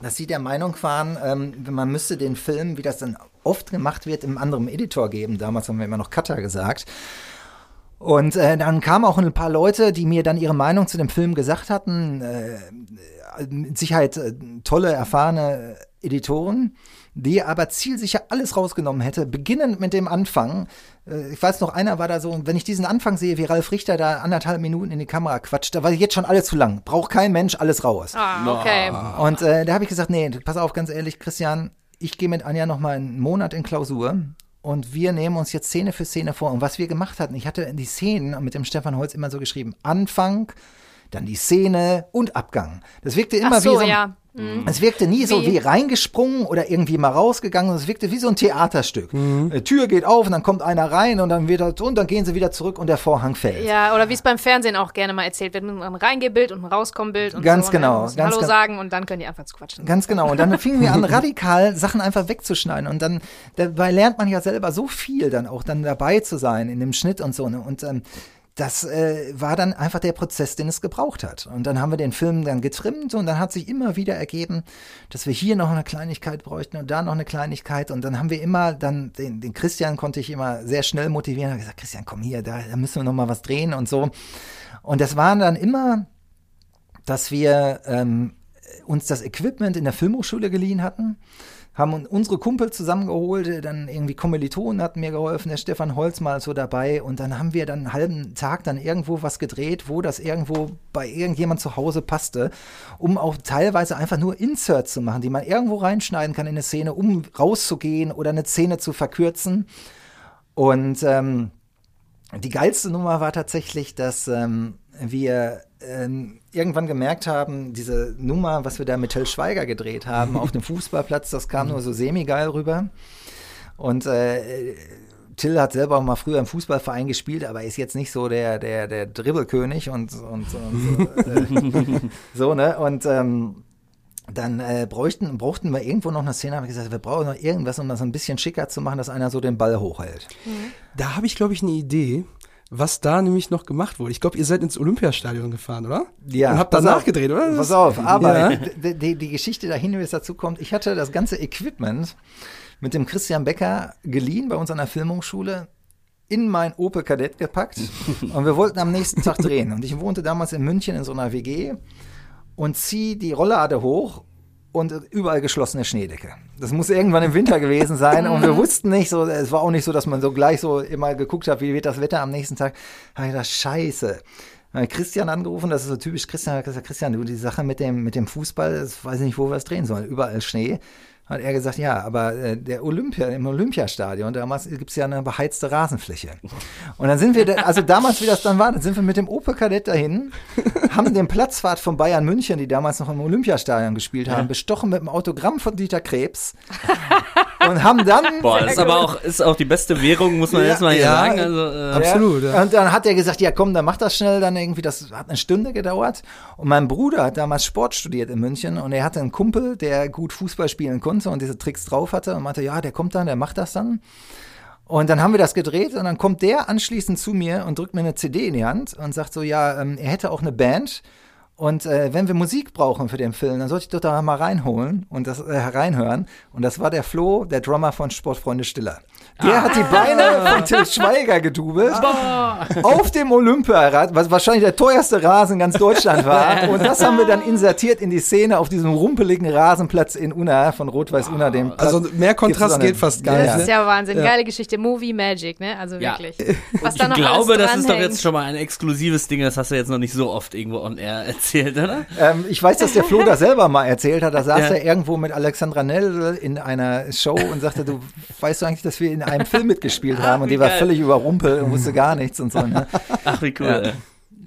dass sie der Meinung waren, ähm, man müsste den Film, wie das dann oft gemacht wird, im anderen Editor geben. Damals haben wir immer noch Cutter gesagt. Und äh, dann kamen auch ein paar Leute, die mir dann ihre Meinung zu dem Film gesagt hatten. Äh, mit Sicherheit äh, tolle, erfahrene Editoren, die aber zielsicher alles rausgenommen hätte, beginnend mit dem Anfang. Äh, ich weiß noch, einer war da so, wenn ich diesen Anfang sehe, wie Ralf Richter da anderthalb Minuten in die Kamera quatscht, da war jetzt schon alles zu lang. Braucht kein Mensch, alles raus. Ah, okay. Und äh, da habe ich gesagt, nee, pass auf, ganz ehrlich, Christian, ich gehe mit Anja noch mal einen Monat in Klausur und wir nehmen uns jetzt Szene für Szene vor. Und was wir gemacht hatten, ich hatte die Szenen mit dem Stefan Holz immer so geschrieben, Anfang, dann die Szene und Abgang. Das wirkte immer so, wie so ein, ja. Mhm. es wirkte nie so Wie- wie reingesprungen oder irgendwie mal rausgegangen. Es wirkte wie so ein Theaterstück. Äh, Tür geht auf und dann kommt einer rein und dann wieder und dann gehen sie wieder zurück und der Vorhang fällt. Ja, oder wie es beim Fernsehen auch gerne mal erzählt wird, mit einem Reingebild und einem Rauskommenbild und Ganz so. genau, Ne? Müssen ganz Hallo genau. sagen und dann können die anfangen zu quatschen. Ganz genau. Und dann fingen wir an, radikal Sachen einfach wegzuschneiden. Und dann dabei lernt man ja selber so viel dann auch dann dabei zu sein in dem Schnitt und so. Ne? Und ähm, das äh, war dann einfach der Prozess, den es gebraucht hat. Und dann haben wir den Film dann getrimmt und dann hat sich immer wieder ergeben, dass wir hier noch eine Kleinigkeit bräuchten und da noch eine Kleinigkeit. Und dann haben wir immer dann, den, den Christian konnte ich immer sehr schnell motivieren. Ich gesagt, Christian, komm hier, da, da müssen wir noch mal was drehen und so. Und das waren dann immer, dass wir ähm, uns das Equipment in der Filmhochschule geliehen hatten haben unsere Kumpel zusammengeholt, dann irgendwie Kommilitonen hatten mir geholfen, der Stefan Holz mal so dabei und dann haben wir dann einen halben Tag dann irgendwo was gedreht, wo das irgendwo bei irgendjemand zu Hause passte, um auch teilweise einfach nur Inserts zu machen, die man irgendwo reinschneiden kann in eine Szene, um rauszugehen oder eine Szene zu verkürzen. Und ähm, die geilste Nummer war tatsächlich, dass ähm, wir ähm, irgendwann gemerkt haben, diese Nummer, was wir da mit Till Schweiger gedreht haben, auf dem (laughs) Fußballplatz, das kam nur so semi-geil rüber. Und äh, Till hat selber auch mal früher im Fußballverein gespielt, aber ist jetzt nicht so der, der, der Dribbelkönig und, und, und äh, (laughs) so, ne? Und ähm, dann äh, bräuchten, brauchten wir irgendwo noch eine Szene, haben wir gesagt, wir brauchen noch irgendwas, um das ein bisschen schicker zu machen, dass einer so den Ball hochhält. Da habe ich, glaube ich, eine Idee, was da nämlich noch gemacht wurde. Ich glaube, ihr seid ins Olympiastadion gefahren, oder? Ja. Und habt da nachgedreht, oder? Pass auf, aber Ja. die, die, Geschichte dahin, wie es dazu kommt, ich hatte das ganze Equipment mit dem Christian Becker geliehen bei uns an der Filmhochschule in mein Opel Kadett gepackt (laughs) und wir wollten am nächsten Tag drehen. Und ich wohnte damals in München in so einer WG und ziehe die Rolllade hoch und überall geschlossene Schneedecke. Das muss irgendwann im Winter gewesen sein und wir (laughs) wussten nicht so, es war auch nicht so, dass man so gleich so immer geguckt hat, wie wird das Wetter am nächsten Tag. Da habe ich gedacht, scheiße. Christian angerufen, das ist so typisch Christian, hat gesagt, Christian, du, die Sache mit dem, mit dem Fußball, das weiß ich nicht, wo wir es drehen sollen. Überall Schnee. Hat er gesagt, ja, aber äh, der Olympia, im Olympiastadion, damals gibt es ja eine beheizte Rasenfläche. Und dann sind wir, da, also damals, wie das dann war, dann sind wir mit dem Opel Kadett dahin, haben den Platzfahrt von Bayern München, die damals noch im Olympiastadion gespielt haben, bestochen mit dem Autogramm von Dieter Krebs und haben dann Boah, das ist aber auch, ist auch die beste Währung, muss man Ja, erstmal hier ja, sagen. Also, äh, Absolut, ja. Und dann hat er gesagt, ja komm, dann mach das schnell, dann irgendwie, das hat eine Stunde gedauert. Und mein Bruder hat damals Sport studiert in München und er hatte einen Kumpel, der gut Fußball spielen konnte und diese Tricks drauf hatte und meinte, ja, der kommt dann, der macht das dann. Und dann haben wir das gedreht und dann kommt der anschließend zu mir und drückt mir eine CD in die Hand und sagt so, ja, ähm, er hätte auch eine Band. Und äh, wenn wir Musik brauchen für den Film, dann sollte ich doch da mal reinholen und das äh, reinhören. Und das war der Flo, der Drummer von Sportfreunde Stiller. Der hat die Beine von Till Schweiger gedubelt auf dem Olympiarad, was wahrscheinlich der teuerste Rasen in ganz Deutschland war. (laughs) Und das haben wir dann insertiert in die Szene auf diesem rumpeligen Rasenplatz in Unna von Rot-Weiß Unna, dem Platz. Also mehr Kontrast geht fast gar nicht. ja. Das ist Ne? ja Wahnsinn. Ja. Geile Geschichte. Movie Magic, ne? Also Ja. wirklich. (laughs) Was ich glaube, das ist doch jetzt schon mal ein exklusives Ding, das hast du jetzt noch nicht so oft irgendwo on air erzählt, oder? Ähm, ich weiß, dass der Flo das selber mal erzählt hat. Da saß Ja. er irgendwo mit Alexandra Nell in einer Show und sagte, du weißt du eigentlich, dass wir in einem Film mitgespielt (laughs) haben? Und die war völlig überrumpelt und wusste gar nichts und so. Ne? Ach, wie cool. Ja.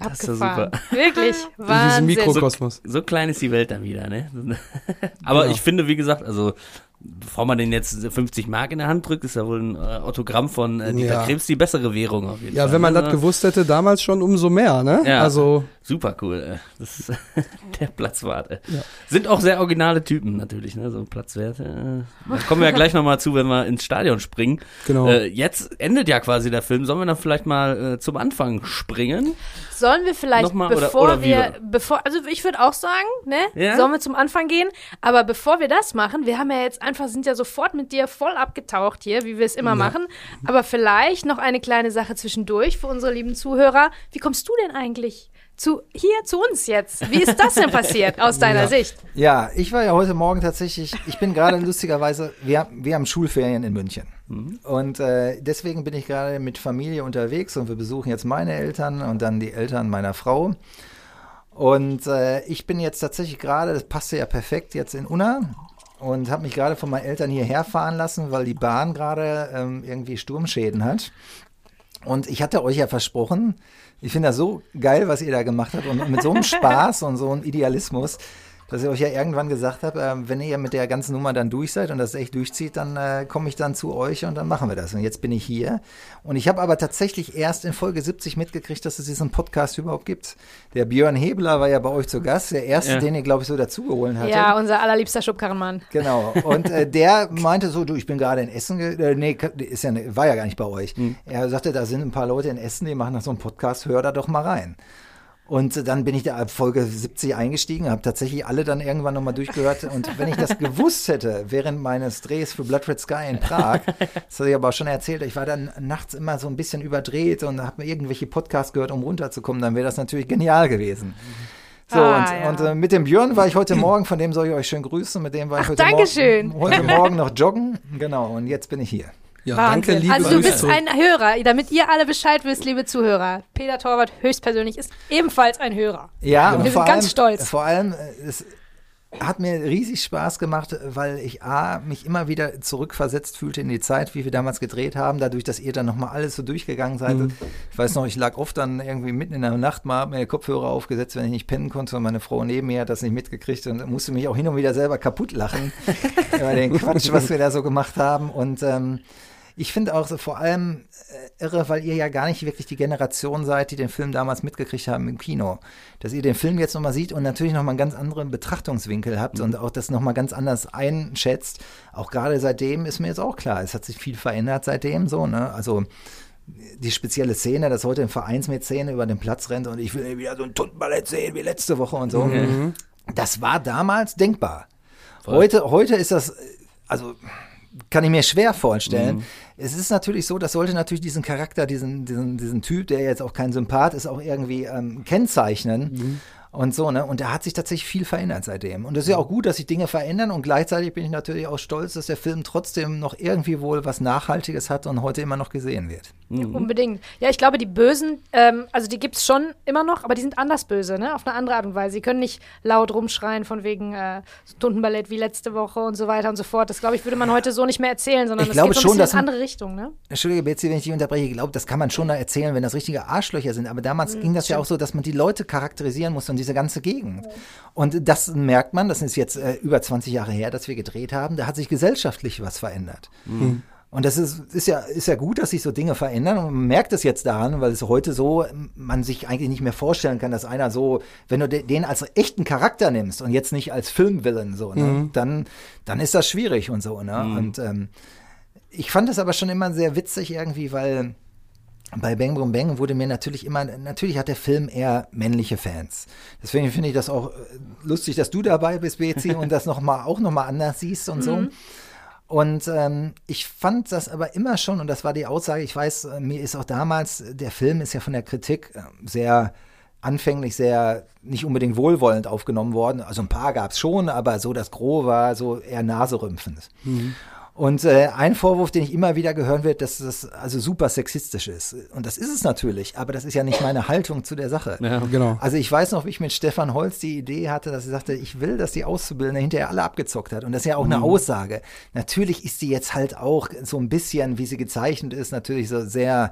Das ist ja Abgefahren. super. Wirklich. (laughs) In diesem Wahnsinn. Mikrokosmos. So klein ist die Welt dann wieder, ne? Aber Genau. ich finde, wie gesagt, also bevor man den jetzt 50 Mark in der Hand drückt, ist ja wohl ein äh, Autogramm von äh, Dieter Ja. Krebs die bessere Währung auf jeden Ja, Fall. wenn man ne? das gewusst hätte, damals schon umso mehr, ne? Ja. Also, Super cool. Äh. Das ist (laughs) der Platzwart. Äh. Sind auch sehr originale Typen natürlich, ne? So Platzwerte. Äh. Da kommen wir ja gleich nochmal zu, wenn wir ins Stadion springen. genau. Äh, jetzt endet ja quasi der Film. Sollen wir dann vielleicht mal äh, zum Anfang springen? Sollen wir vielleicht, Nochmal oder- bevor oder wir, wir- bevor, also ich würde auch sagen, ne, Ja? sollen wir zum Anfang gehen, aber bevor wir das machen, wir haben ja jetzt einfach, sind ja sofort mit dir voll abgetaucht hier, wie wir es immer machen, aber vielleicht noch eine kleine Sache zwischendurch für unsere lieben Zuhörer. Wie kommst du denn eigentlich zu, hier zu uns jetzt? Wie ist das denn passiert aus (laughs) deiner Ja. Sicht? Ja, ich war ja heute Morgen tatsächlich, ich bin gerade lustigerweise, wir, wir haben Schulferien in München. Und äh, deswegen bin ich gerade mit Familie unterwegs und wir besuchen jetzt meine Eltern und dann die Eltern meiner Frau. Und äh, ich bin jetzt tatsächlich gerade, das passte ja perfekt, jetzt in Unna und habe mich gerade von meinen Eltern hierher fahren lassen, weil die Bahn gerade ähm, irgendwie Sturmschäden hat. Und ich hatte euch ja versprochen, ich finde das so geil, was ihr da gemacht habt und mit so einem (laughs) Spaß und so einem Idealismus, dass ich euch ja irgendwann gesagt habe, äh, wenn ihr mit der ganzen Nummer dann durch seid und das echt durchzieht, dann äh, komme ich dann zu euch und dann machen wir das. Und jetzt bin ich hier. Und ich habe aber tatsächlich erst in Folge 70 mitgekriegt, dass es diesen Podcast überhaupt gibt. Der Björn Hebler war ja bei euch zu Gast, der erste, Ja. den ihr, glaube ich, so dazugeholt hattet. Ja, unser allerliebster Schubkarrenmann. Genau. Und äh, der meinte so, du, ich bin gerade in Essen, äh, nee, ist ja, ne- war ja gar nicht bei euch. Er sagte, da sind ein paar Leute in Essen, die machen nach so einem Podcast, hör da doch mal rein. Und dann bin ich da ab Folge 70 eingestiegen, habe tatsächlich alle dann irgendwann nochmal durchgehört. Und wenn ich das (laughs) gewusst hätte, während meines Drehs für Blood Red Sky in Prag, das habe ich aber auch schon erzählt, ich war dann nachts immer so ein bisschen überdreht und habe mir irgendwelche Podcasts gehört, um runterzukommen, dann wäre das natürlich genial gewesen. So, Ah, und, ja. und äh, mit dem Björn war ich heute Morgen, von dem soll ich euch schön grüßen, mit dem war ich Ach, heute. Morgen, heute Morgen noch joggen. Genau, und jetzt bin ich hier. Ja, Wahnsinn. danke, liebe also du bist ein Hörer, damit ihr alle Bescheid wisst, liebe Zuhörer. Peter Torwart höchstpersönlich ist ebenfalls ein Hörer. Ja, Wir und sind vor ganz allem, stolz. Vor allem, äh, es hat mir riesig Spaß gemacht, weil ich A, mich immer wieder zurückversetzt fühlte in die Zeit, wie wir damals gedreht haben, dadurch, dass ihr dann nochmal alles so durchgegangen seid. Ich weiß noch, ich lag oft dann irgendwie mitten in der Nacht mal, hab mir Kopfhörer aufgesetzt, wenn ich nicht pennen konnte und meine Frau neben mir hat das nicht mitgekriegt und musste mich auch hin und wieder selber kaputt lachen (laughs) über den Quatsch, was wir da so gemacht haben und ähm, ich finde auch so vor allem äh, irre, weil ihr ja gar nicht wirklich die Generation seid, die den Film damals mitgekriegt haben im Kino. Dass ihr den Film jetzt nochmal sieht und natürlich nochmal einen ganz anderen Betrachtungswinkel habt und auch das nochmal ganz anders einschätzt. Auch gerade seitdem ist mir jetzt auch klar, es hat sich viel verändert seitdem so, ne? Also die spezielle Szene, dass heute ein Vereinsmäzene über den Platz rennt und ich will wieder so ein Tuntenballett sehen wie letzte Woche und so. Das war damals denkbar. Heute, heute ist das, äh, also kann ich mir schwer vorstellen. Es ist natürlich so, das sollte natürlich diesen Charakter, diesen, diesen, diesen Typ, der jetzt auch kein Sympath ist, auch irgendwie ähm, kennzeichnen. Und so, ne? Und da hat sich tatsächlich viel verändert seitdem. Und das ist ja auch gut, dass sich Dinge verändern. Und gleichzeitig bin ich natürlich auch stolz, dass der Film trotzdem noch irgendwie wohl was Nachhaltiges hat und heute immer noch gesehen wird. Unbedingt. Ja, ich glaube, die Bösen, ähm, also die gibt's schon immer noch, aber die sind anders böse, ne? Auf eine andere Art und Weise. Sie können nicht laut rumschreien von wegen äh, Stundenballett wie letzte Woche und so weiter und so fort. Das, glaube ich, würde man heute so nicht mehr erzählen, sondern Ich es glaube geht so ein schon, bisschen dass- in andere Richtung, ne? Entschuldige, Betsy, wenn ich dich unterbreche, ich glaube, das kann man schon da erzählen, wenn das richtige Arschlöcher sind. Aber damals ging das ja auch so, dass man die Leute charakterisieren musste und diese ganze Gegend. Und das merkt man, das ist jetzt äh, über 20 Jahre her, dass wir gedreht haben, da hat sich gesellschaftlich was verändert. Und das ist, ist, ja, ist ja gut, dass sich so Dinge verändern. Und man merkt es jetzt daran, weil es heute so, man sich eigentlich nicht mehr vorstellen kann, dass einer so, wenn du de- den als echten Charakter nimmst und jetzt nicht als Filmvillain so, ne, dann, dann ist das schwierig und so. Ne? Und ähm, ich fand es aber schon immer sehr witzig irgendwie, weil bei Bang Boom Bang wurde mir natürlich immer, natürlich hat der Film eher männliche Fans. Deswegen finde ich das auch äh, lustig, dass du dabei bist, Betsy, (laughs) und das noch mal, auch nochmal anders siehst und so. Und ähm, ich fand das aber immer schon, und das war die Aussage, ich weiß, äh, mir ist auch damals, der Film ist ja von der Kritik äh, sehr anfänglich sehr nicht unbedingt wohlwollend aufgenommen worden. Also ein paar gab es schon, aber so das Gros war so eher naserümpfend. Und äh, ein Vorwurf, den ich immer wieder gehören wird, dass das also super sexistisch ist. Und das ist es natürlich, aber das ist ja nicht meine Haltung zu der Sache. Ja. Genau. Also ich weiß noch, wie ich mit Stefan Holz die Idee hatte, dass er sagte, ich will, dass die Auszubildende hinterher alle abgezockt hat. Und das ist ja auch eine Aussage. Natürlich ist die jetzt halt auch so ein bisschen, wie sie gezeichnet ist, natürlich so sehr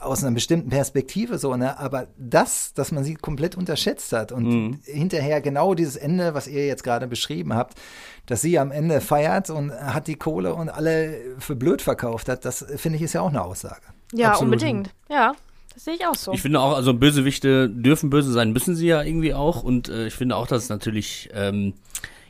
aus einer bestimmten Perspektive so, ne? Aber das, dass man sie komplett unterschätzt hat und hinterher genau dieses Ende, was ihr jetzt gerade beschrieben habt, dass sie am Ende feiert und hat die Kohle und alle für blöd verkauft hat, das finde ich ist ja auch eine Aussage. Ja, Absolut. unbedingt. Ja, das sehe ich auch so. Ich finde auch, also Bösewichte dürfen böse sein, müssen sie ja irgendwie auch. Und äh, ich finde auch, dass es natürlich, ähm,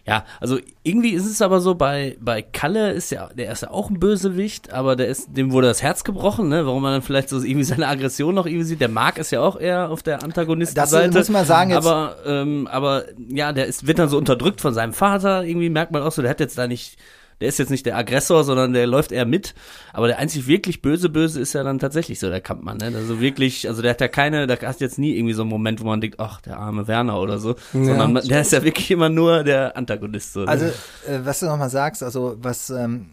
ja, also irgendwie ist es aber so, bei, bei Kalle ist ja, der ist ja auch ein Bösewicht, aber der ist, dem wurde das Herz gebrochen, ne? Warum man dann vielleicht so irgendwie seine Aggression noch irgendwie sieht. Der Mark ist ja auch eher auf der Antagonistenseite. Das muss man sagen jetzt- Aber, ähm, aber ja, der ist, wird dann so unterdrückt von seinem Vater. Irgendwie merkt man auch so, der hat jetzt da nicht, der ist jetzt nicht der Aggressor, sondern der läuft eher mit. Aber der einzig wirklich böse Böse ist ja dann tatsächlich so der Kampfmann. Ne? Also wirklich, also der hat ja keine, da hast jetzt nie irgendwie so einen Moment, wo man denkt, ach, der arme Werner oder so. sondern man- der ist ja wirklich immer nur der Antagonist. So, ne? Also, äh, was du nochmal sagst, also was ähm,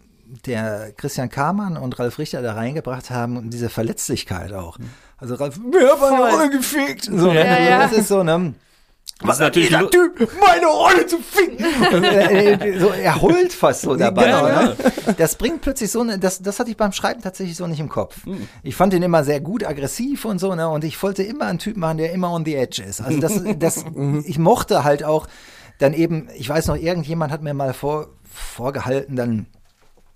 der Christian Kamann und Ralf Richter da reingebracht haben und diese Verletzlichkeit auch. Also Ralf, wir haben Rolle gefickt. So, ne? Ja, ja. Das ist so, ne? Ist natürlich Dieser Typ, meine Rolle zu ficken. Und, äh, äh, so, er heult fast so dabei. Genau, ne? Das bringt plötzlich so eine, das, das hatte ich beim Schreiben tatsächlich so nicht im Kopf. Ich fand ihn immer sehr gut aggressiv und so, ne? Und ich wollte immer einen Typ machen, der immer on the edge ist. Also das, (laughs) das, ich mochte halt auch dann eben, ich weiß noch, irgendjemand hat mir mal vor, vorgehalten, dann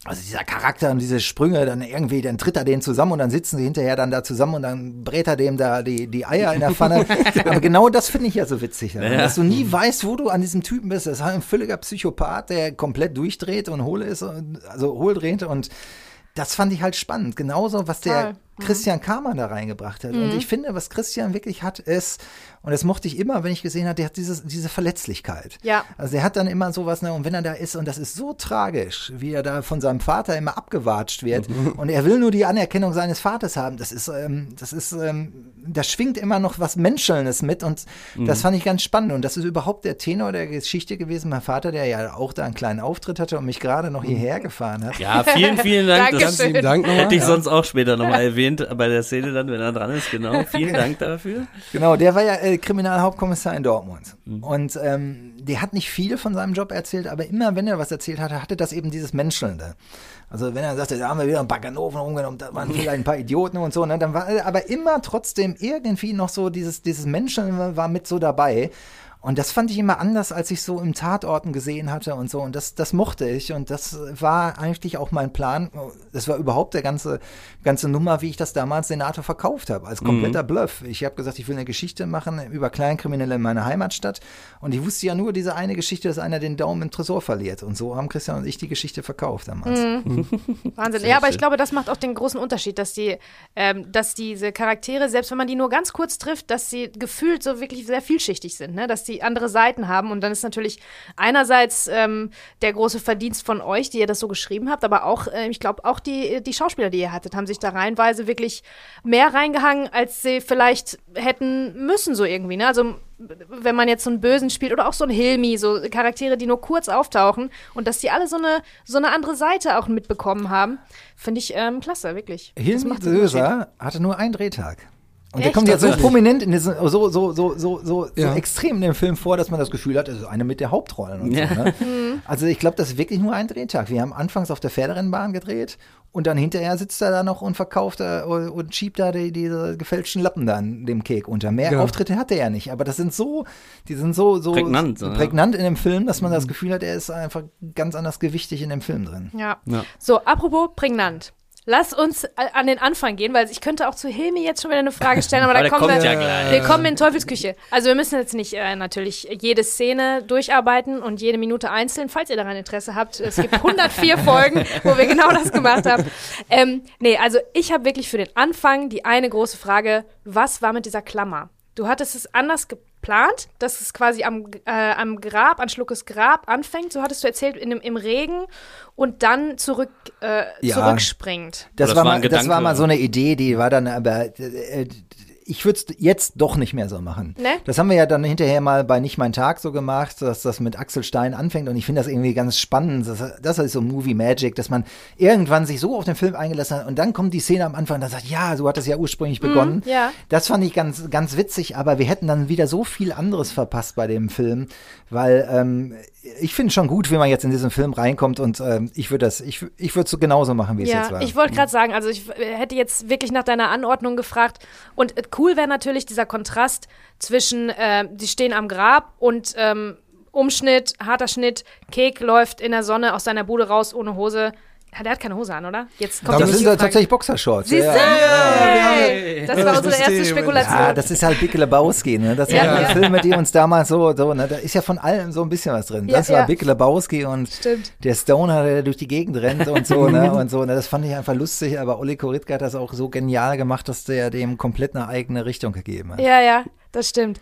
also dieser Charakter und diese Sprünge, dann irgendwie, dann tritt er den zusammen und dann sitzen sie hinterher dann da zusammen und dann brät er dem da die, die Eier in der Pfanne. (laughs) Aber genau das finde ich ja so witzig, ja. dass du nie weißt, wo du an diesem Typen bist. Das ist halt ein völliger Psychopath, der komplett durchdreht und hohl ist, und, also hohl dreht und das fand ich halt spannend. Genauso, was der Toll. Christian Kamann da reingebracht hat. Und ich finde, was Christian wirklich hat, ist, und das mochte ich immer, wenn ich gesehen habe, der hat dieses, diese Verletzlichkeit. Ja. Also der hat dann immer sowas, ne, und wenn er da ist, und das ist so tragisch, wie er da von seinem Vater immer abgewatscht wird, (laughs) und er will nur die Anerkennung seines Vaters haben, das ist, ähm, das ist, ähm, da schwingt immer noch was Menschelndes mit, und das fand ich ganz spannend. Und das ist überhaupt der Tenor der Geschichte gewesen. Mein Vater, der ja auch da einen kleinen Auftritt hatte und mich gerade noch hierher gefahren hat. Ja, vielen, vielen Dank. (laughs) Dankeschön. Das Ganz lieben Dank nochmal. hätte ich Ja. sonst auch später nochmal (laughs) erwähnt bei der Szene dann, wenn er dran ist. Genau. (laughs) Vielen Dank dafür. Genau, der war ja äh, Kriminalhauptkommissar in Dortmund. Und ähm, der hat nicht viel von seinem Job erzählt, aber immer, wenn er was erzählt hatte, hatte das eben dieses Menschelnde. Also wenn er sagte, da haben wir wieder ein paar Ganoven umgenommen, da waren vielleicht ein paar Idioten und so, ne, dann war aber immer trotzdem irgendwie noch so dieses, dieses Menscheln war mit so dabei. Und das fand ich immer anders, als ich so im Tatorten gesehen hatte und so. Und das, das mochte ich. Und das war eigentlich auch mein Plan. Das war überhaupt der ganze, ganze Nummer, wie ich das damals Senator verkauft habe, als kompletter Bluff. Ich habe gesagt, ich will eine Geschichte machen über Kleinkriminelle in meiner Heimatstadt. Und ich wusste ja nur diese eine Geschichte, dass einer den Daumen im Tresor verliert. Und so haben Christian und ich die Geschichte verkauft damals. (laughs) Wahnsinn. Sehr ja, aber schön. ich glaube, das macht auch den großen Unterschied, dass die, ähm, dass diese Charaktere, selbst wenn man die nur ganz kurz trifft, dass sie gefühlt so wirklich sehr vielschichtig sind, ne? dass die andere Seiten haben. Und dann ist natürlich einerseits ähm, der große Verdienst von euch, die ihr das so geschrieben habt, aber auch, äh, ich glaube, auch die, die Schauspieler, die ihr hattet, haben sich da reihenweise wirklich mehr reingehangen, als sie vielleicht hätten müssen, so irgendwie. Ne? Also wenn man jetzt so einen Bösen spielt oder auch so einen Hilmi, so Charaktere, die nur kurz auftauchen und dass die alle so eine, so eine andere Seite auch mitbekommen haben, finde ich ähm, klasse, wirklich. Hilmi. Söser hatte nur einen Drehtag. Und der kommt jetzt so prominent in diesen, so, so, so, so, so, Ja. so extrem in dem Film vor, dass man das Gefühl hat, ist eine mit der Hauptrollen und Ja. so. Ne? (laughs) Also ich glaube, das ist wirklich nur ein Drehtag. Wir haben anfangs auf der Pferderennbahn gedreht und dann hinterher sitzt er da noch und verkauft da und, und schiebt da die, diese gefälschten Lappen da an dem Kek unter. Mehr Genau. Auftritte hat er ja nicht, aber das sind so, die sind so, so Prägnant, so ja. prägnant in dem Film, dass man das Gefühl hat, er ist einfach ganz anders gewichtig in dem Film drin. Ja. Ja. So, apropos prägnant. Lass uns äh, an den Anfang gehen, weil ich könnte auch zu Hilmi jetzt schon wieder eine Frage stellen, aber, Aber da kommen wir, ja wir kommen in Teufelsküche. Also wir müssen jetzt nicht äh, natürlich jede Szene durcharbeiten und jede Minute einzeln, falls ihr daran Interesse habt. Es gibt 104 (laughs) Folgen, wo wir genau das gemacht haben. Ähm, nee, also ich habe wirklich für den Anfang die eine große Frage, was war mit dieser Klammer? Du hattest es anders geplant, dass es quasi am, äh, am Grab, an Schluckes Grab anfängt, so hattest du erzählt, in dem, im Regen und dann zurück, äh, Ja. zurückspringt. Das, das war war mal, das war mal so eine Idee, die war dann aber, äh, ich würde es jetzt doch nicht mehr so machen. Ne? Das haben wir ja dann hinterher mal bei Nicht mein Tag so gemacht, dass das mit Axel Stein anfängt und ich finde das irgendwie ganz spannend. Das, das ist so Movie Magic, dass man irgendwann sich so auf den Film eingelassen hat und dann kommt die Szene am Anfang, da sagt, ja, so hat das ja ursprünglich begonnen. ja. Das fand ich ganz, ganz witzig, aber wir hätten dann wieder so viel anderes verpasst bei dem Film, weil ähm, ich finde schon gut, wie man jetzt in diesen Film reinkommt und ähm, ich würde das, ich, ich würde es so genauso machen, wie es jetzt Ja, war. ich wollte gerade sagen, also ich äh, hätte jetzt wirklich nach deiner Anordnung gefragt. Und äh, cool wäre natürlich dieser Kontrast zwischen, äh, die stehen am Grab und ähm, Umschnitt, harter Schnitt, Kek läuft in der Sonne aus seiner Bude raus ohne Hose. Ja, der hat keine Hose an, oder? Jetzt kommt das sind ja Frage. tatsächlich Boxershorts. Siehst du? ja. Hey, Das war unsere erste. Spekulation. Ja, das ist halt Big Lebowski, ne? Das Ja, waren ja. die Filme, die uns damals so, so, ne? Da ist ja von allem so ein bisschen was drin. Ja, Das war ja. Big Lebowski und Stimmt. der Stoner, der durch die Gegend rennt und so, ne? (laughs) Und so, ne? Das fand ich einfach lustig, aber Olli Koritka hat das auch so genial gemacht, dass der dem komplett eine eigene Richtung gegeben hat. Ja, ja, das stimmt.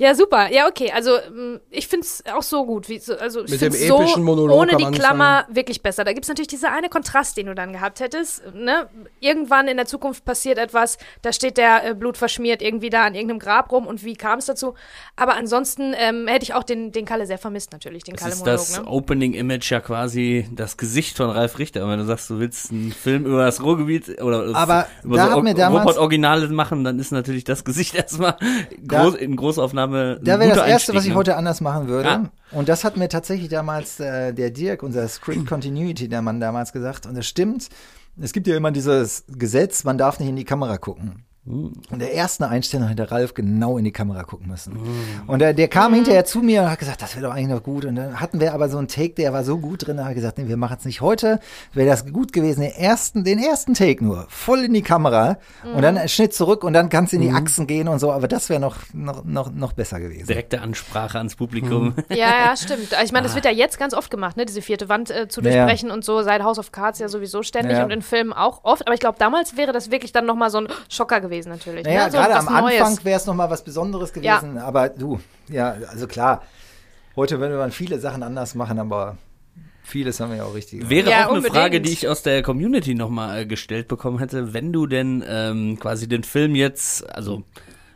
Ja, super. Ja, okay. Also ähm, ich finde es auch so gut. Wie, so, also ich Mit dem so epischen Monolog ohne die. Klammer wirklich besser. Da gibt es natürlich diese eine Kontrast, den du dann gehabt hättest. Ne? Irgendwann in der Zukunft passiert etwas, da steht der äh, Blut verschmiert irgendwie da an irgendeinem Grab rum und wie kam es dazu? Aber ansonsten ähm, hätte ich auch den, den Kalle sehr vermisst, natürlich, den Das Kalle ist Monolog. das Ne? Opening-Image ja quasi das Gesicht von Ralf Richter. Wenn du sagst, du willst einen Film über das Ruhrgebiet oder Aber über da so hat mir damals- Robot-Originale machen, dann ist natürlich das Gesicht (laughs) erstmal groß, in Großaufnahme ein Da wäre das Erste, was Einstieg, ich ne? heute anders machen würde. Ja. Und das hat mir tatsächlich damals äh, der Dirk, unser Script Continuity, der Mann damals gesagt. Und das stimmt. Es gibt ja immer dieses Gesetz, man darf nicht in die Kamera gucken. Und der ersten Einstellung hätte Ralf genau in die Kamera gucken müssen. Und der, der kam hinterher zu mir und hat gesagt, das wäre doch eigentlich noch gut. Und dann hatten wir aber so einen Take, der war so gut drin, da hat er gesagt, nee, wir machen es nicht heute. Wäre das gut gewesen, den ersten, den ersten Take nur, voll in die Kamera und dann Schnitt zurück und dann kannst du in die Achsen gehen und so. Aber das wäre noch, noch, noch, noch besser gewesen. Direkte Ansprache ans Publikum. Ja, ja, (laughs) stimmt. Also Ich meine, das wird ja jetzt ganz oft gemacht, ne? diese vierte Wand äh, zu Ja, ja. durchbrechen und so, seit House of Cards ja sowieso ständig Ja. und in Filmen auch oft. Aber ich glaube, damals wäre das wirklich dann nochmal so ein Schocker gewesen natürlich. Naja, ne? so gerade am Neues. Anfang wäre es nochmal was Besonderes gewesen. Aber du, ja, also klar, heute würde man viele Sachen anders machen, aber vieles haben wir ja auch richtig gemacht. Wäre Ja, auch eine unbedingt. Frage, die ich aus der Community nochmal äh, gestellt bekommen hätte, wenn du denn ähm, quasi den Film jetzt, also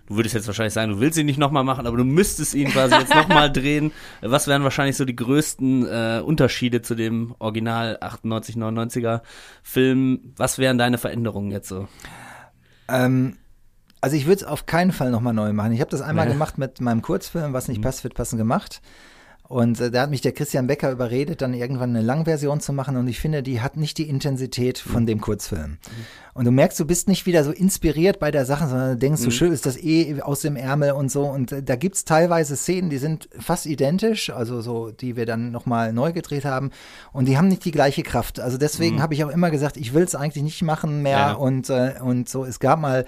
du würdest jetzt wahrscheinlich sagen, du willst ihn nicht nochmal machen, aber du müsstest ihn quasi jetzt nochmal (laughs) drehen. Was wären wahrscheinlich so die größten äh, Unterschiede zu dem Original 98, 99er Film? Was wären deine Veränderungen jetzt so? Ähm, also ich würde es auf keinen Fall nochmal neu machen. Ich habe das einmal Nee. gemacht mit meinem Kurzfilm, was Mhm. nicht passt, wird passend gemacht. Und äh, da hat mich der Christian Becker überredet, dann irgendwann eine Langversion zu machen. Und ich finde, die hat nicht die Intensität Mhm. von dem Kurzfilm. Und du merkst, du bist nicht wieder so inspiriert bei der Sache, sondern du denkst, Mhm. so schön ist das eh aus dem Ärmel und so. Und äh, da gibt's teilweise Szenen, die sind fast identisch, also so, die wir dann nochmal neu gedreht haben. Und die haben nicht die gleiche Kraft. Also deswegen habe ich auch immer gesagt, ich will es eigentlich nicht machen mehr. Ja. Und, äh, und so, es gab mal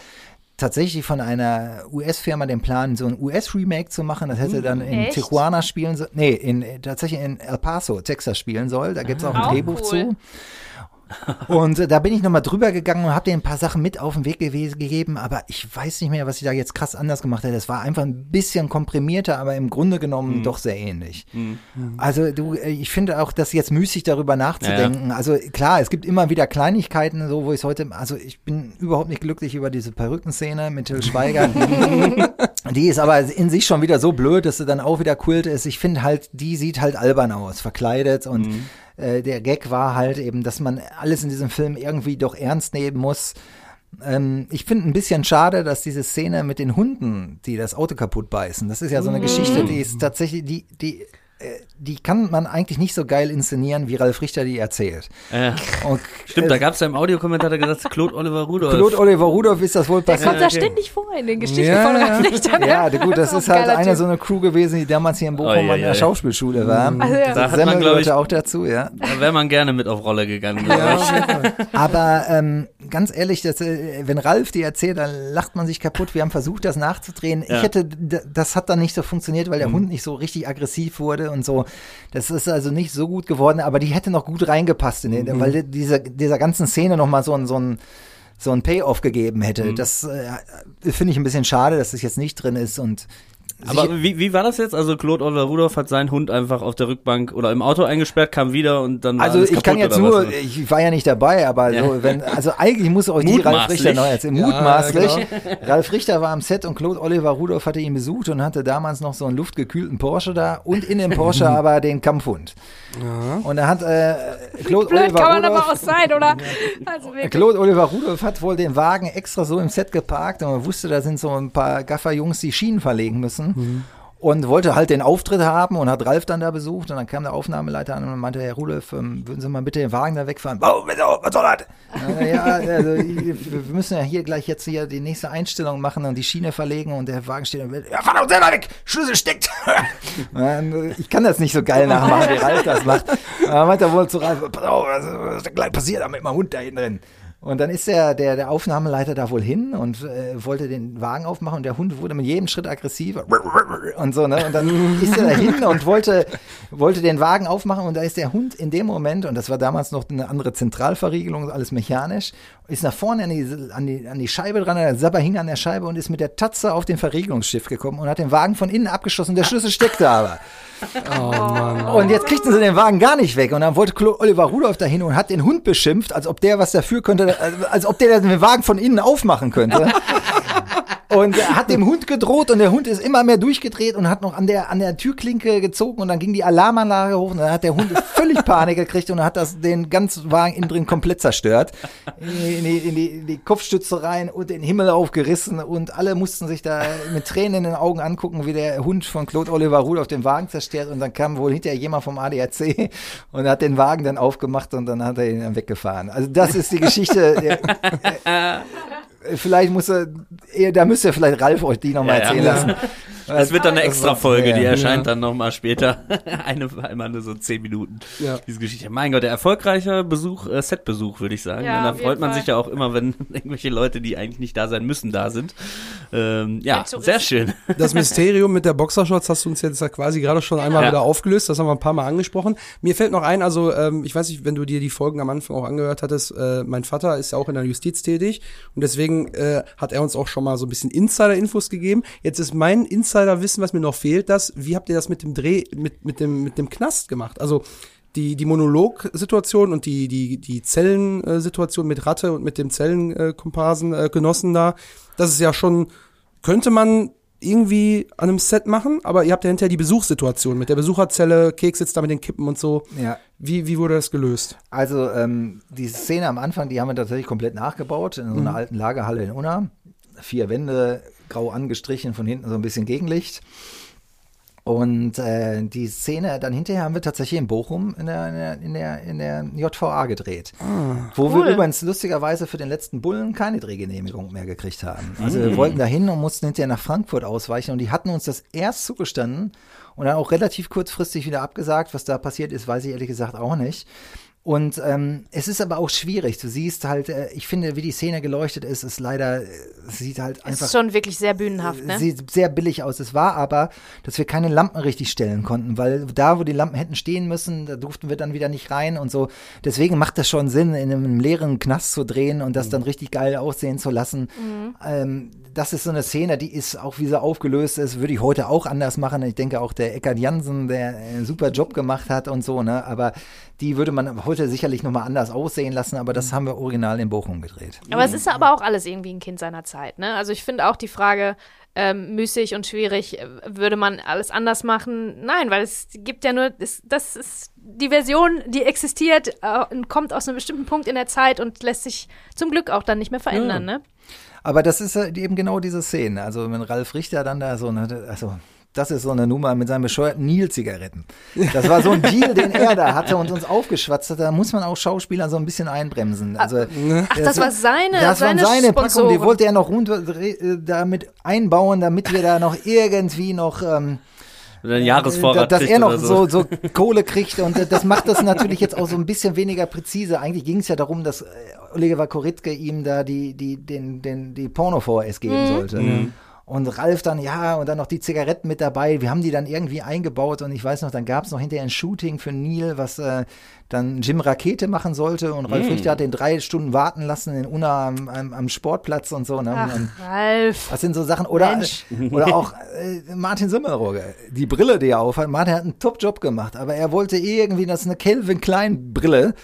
tatsächlich von einer US-Firma den Plan, so ein US-Remake zu machen. Das hätte dann in Echt? Tijuana spielen sollen. Nee, in, äh, tatsächlich in El Paso, Texas spielen soll. Da gibt's auch ein Auch Drehbuch cool. zu. Und äh, da bin ich nochmal drüber gegangen und habe dir ein paar Sachen mit auf den Weg gegeben, aber ich weiß nicht mehr, was ich da jetzt krass anders gemacht hätte. Das war einfach ein bisschen komprimierter, aber im Grunde genommen doch sehr ähnlich. Also du, äh, ich finde auch, das jetzt müßig darüber nachzudenken. Also klar, es gibt immer wieder Kleinigkeiten, so wo ich heute, also ich bin überhaupt nicht glücklich über diese Perückenszene mit Till Schweiger. (laughs) die ist aber in sich schon wieder so blöd, dass sie dann auch wieder Kult ist. Ich finde halt, die sieht halt albern aus, verkleidet und äh, der Gag war halt eben, dass man alles in diesem Film irgendwie doch ernst nehmen muss. Ähm, ich finde ein bisschen schade, dass diese Szene mit den Hunden, die das Auto kaputt beißen, das ist ja so eine Geschichte, die ist tatsächlich, die, die, die kann man eigentlich nicht so geil inszenieren, wie Ralf Richter die erzählt. Äh, Und, stimmt, äh, da gab es ja im Audiokommentar der gesagt, Claude Oliver Rudolph. Claude Oliver Rudolph ist das wohl Der passiert. kommt da okay. ständig vor in den Geschichten Ja, von. Ralf Richter. ne? Ja, gut, das ist halt eine Typ. so eine Crew gewesen, die damals hier in Bochum Oh, ja, an der ja. Schauspielschule war. Also, ja. Da hat man, ich- auch dazu, ja. Da wäre man gerne mit auf Rolle gegangen. Aber ähm, ganz ehrlich, das, äh, wenn Ralf die erzählt, dann lacht man sich kaputt. Wir haben versucht, das nachzudrehen. Ja. Ich hätte, das hat dann nicht so funktioniert, weil der Hund nicht so richtig aggressiv wurde und so. Das ist also nicht so gut geworden, aber die hätte noch gut reingepasst, in den, weil die- diese, dieser ganzen Szene noch mal so ein, so ein so ein Payoff gegeben hätte. Das äh, finde ich ein bisschen schade, dass das jetzt nicht drin ist und Aber wie, wie war das jetzt? Also Claude Oliver Rudolph hat seinen Hund einfach auf der Rückbank oder im Auto eingesperrt, kam wieder und dann war Also alles ich kann jetzt nur, was? ich war ja nicht dabei, aber Ja. so, wenn, also eigentlich muss euch die Ralf Mutmaßlich. Richter neu erzählen. Ja, Mutmaßlich. Ralf Richter war am Set und Claude Oliver Rudolph hatte ihn besucht und hatte damals noch so einen luftgekühlten Porsche da und in dem Porsche (laughs) aber den Kampfhund. Und da hat äh, Claude Blöd Oliver kann man aber Rudolph auch sein, oder? (laughs) Also. Claude Oliver Rudolph hat wohl den Wagen extra so im Set geparkt und man wusste, da sind so ein paar Gafferjungs, die Schienen verlegen müssen. Und wollte halt den Auftritt haben und hat Ralf dann da besucht und dann kam der Aufnahmeleiter an und meinte, Herr Rudolph, ähm, würden Sie mal bitte den Wagen da wegfahren? Oh, was soll das? Äh, ja, also wir müssen ja hier gleich jetzt hier die nächste Einstellung machen und die Schiene verlegen und der Wagen steht und will, ja, fahr doch selber weg, Schlüssel steckt. (laughs) Ich kann das nicht so geil nachmachen, wie Ralf das macht. Aber meinte er wohl zu Ralf, pass auf, was ist gleich passiert da mit meinem Hund da hinten drin? Und dann ist der, der, der Aufnahmeleiter da wohl hin und äh, wollte den Wagen aufmachen und der Hund wurde mit jedem Schritt aggressiver und so, ne? Und dann ist er da hin und wollte, wollte den Wagen aufmachen und da ist der Hund in dem Moment, und das war damals noch eine andere Zentralverriegelung, alles mechanisch, ist nach vorne an die, an die, an die Scheibe dran, der Sabber hing an der Scheibe und ist mit der Tatze auf den Verriegelungsschiff gekommen und hat den Wagen von innen abgeschossen, der Schlüssel steckte aber. Oh Mann. Und jetzt kriegten sie den Wagen gar nicht weg. Und dann wollte Oliver Rudolph dahin und hat den Hund beschimpft, als ob der was dafür könnte, als ob der den Wagen von innen aufmachen könnte. (laughs) Und er hat dem Hund gedroht und der Hund ist immer mehr durchgedreht und hat noch an der, an der Türklinke gezogen und dann ging die Alarmanlage hoch und dann hat der Hund völlig Panik gekriegt und hat das, den ganzen Wagen innen drin komplett zerstört. In die, in, die, in die Kopfstütze rein und den Himmel aufgerissen und alle mussten sich da mit Tränen in den Augen angucken, wie der Hund von Claude Oliver Rudolph den Wagen zerstört und dann kam wohl hinterher jemand vom ADAC und hat den Wagen dann aufgemacht und dann hat er ihn dann weggefahren. Also das ist die Geschichte. Der, (laughs) Vielleicht muss er, da müsst ihr vielleicht Ralf euch die nochmal Ja, ja. erzählen lassen. (laughs) (laughs) Das wird dann eine extra Folge, die ja. erscheint dann nochmal später. (laughs) eine, einmal nur so zehn Minuten. Ja. Diese Geschichte. Mein Gott, der erfolgreicher Besuch, äh, Setbesuch, würde ich sagen. Ja, da freut man Fall. sich ja auch immer, wenn (laughs) irgendwelche Leute, die eigentlich nicht da sein müssen, da sind. Ähm, ja, sehr schön. Das Mysterium mit der Boxershorts hast du uns jetzt ja quasi gerade schon einmal Ja. wieder aufgelöst. Das haben wir ein paar Mal angesprochen. Mir fällt noch ein, also ähm, ich weiß nicht, wenn du dir die Folgen am Anfang auch angehört hattest, äh, mein Vater ist ja auch in der Justiz tätig und deswegen äh, hat er uns auch schon mal so ein bisschen Insider-Infos gegeben. Jetzt ist mein Insider-Wissen, was mir noch fehlt, das, wie habt ihr das mit dem Dreh, mit, mit, dem, mit dem Knast gemacht? Also die, die Monologsituation und die, die, die Zellensituation mit Ratte und mit dem Zellenkomparsen, äh, Genossen da, das ist ja schon, könnte man irgendwie an einem Set machen, aber ihr habt ja hinterher die Besuchssituation mit der Besucherzelle, Keks sitzt da mit den Kippen und so. Ja. Wie, wie wurde das gelöst? Also ähm, die Szene am Anfang, die haben wir tatsächlich komplett nachgebaut in so einer alten Lagerhalle in Unna. Vier Wände, grau angestrichen, von hinten so ein bisschen Gegenlicht. Und äh, die Szene dann hinterher haben wir tatsächlich in Bochum in der, in der, in der, in der JVA gedreht. wo cool. wir übrigens lustigerweise für den letzten Bullen keine Drehgenehmigung mehr gekriegt haben. Also wir wollten dahin und mussten hinterher nach Frankfurt ausweichen und die hatten uns das erst zugestanden und dann auch relativ kurzfristig wieder abgesagt. Was da passiert ist, weiß ich ehrlich gesagt auch nicht. Und ähm, es ist aber auch schwierig. Du siehst halt, äh, ich finde, wie die Szene geleuchtet ist, ist leider, äh, es sieht halt Es einfach ist schon wirklich sehr bühnenhaft, ne? sieht sehr billig aus. Es war aber, dass wir keine Lampen richtig stellen konnten, weil da, wo die Lampen hätten stehen müssen, da durften wir dann wieder nicht rein und so. Deswegen macht das schon Sinn, in einem leeren Knast zu drehen und das dann richtig geil aussehen zu lassen. Ähm, das ist so eine Szene, die ist auch, wie sie aufgelöst ist, würde ich heute auch anders machen. Ich denke auch der Eckart Jansen, der einen super Job gemacht hat und so, ne, aber die würde man heute sicherlich nochmal anders aussehen lassen, aber das haben wir original in Bochum gedreht. Aber es ist aber auch alles irgendwie ein Kind seiner Zeit, ne? Also ich finde auch die Frage ähm, müßig und schwierig, äh, würde man alles anders machen? Nein, weil es gibt ja nur, es, das ist die Version, die existiert äh, und kommt aus einem bestimmten Punkt in der Zeit und lässt sich zum Glück auch dann nicht mehr verändern, ne? Aber das ist äh, eben genau diese Szene. Also wenn Ralf Richter dann da so, eine, also das ist so eine Nummer mit seinen bescheuerten Nil-Zigaretten. Das war so ein Deal, den er da hatte (laughs) und uns aufgeschwatzt hat. Da muss man auch Schauspieler so ein bisschen einbremsen. Also, Ach, das war seine, das seine waren seine Packung, die wollte er noch runter äh, damit einbauen, damit wir da noch irgendwie noch ähm, Oder ein Jahresvorrat dass kriegt er noch oder so. So, Kohle kriegt und äh, das macht das natürlich jetzt auch so ein bisschen weniger präzise. Eigentlich ging es ja darum, dass äh, Oliver Koritke ihm da die, die, den, den, die Porno-VHS geben sollte. Und Ralf dann, ja, und dann noch die Zigaretten mit dabei. Wir haben die dann irgendwie eingebaut und ich weiß noch, dann gab es noch hinterher ein Shooting für Neil, was äh, dann Jim Rakete machen sollte und Ralf Richter hat den drei Stunden warten lassen in Unna am, am, am Sportplatz und so. Ne? Ach, und, Ralf. das sind so Sachen. Oder, Mensch. oder auch äh, Martin Simmelrogge. Die Brille, die er aufhat. Martin hat einen Top-Job gemacht, aber er wollte irgendwie, das ist eine Calvin Klein Brille.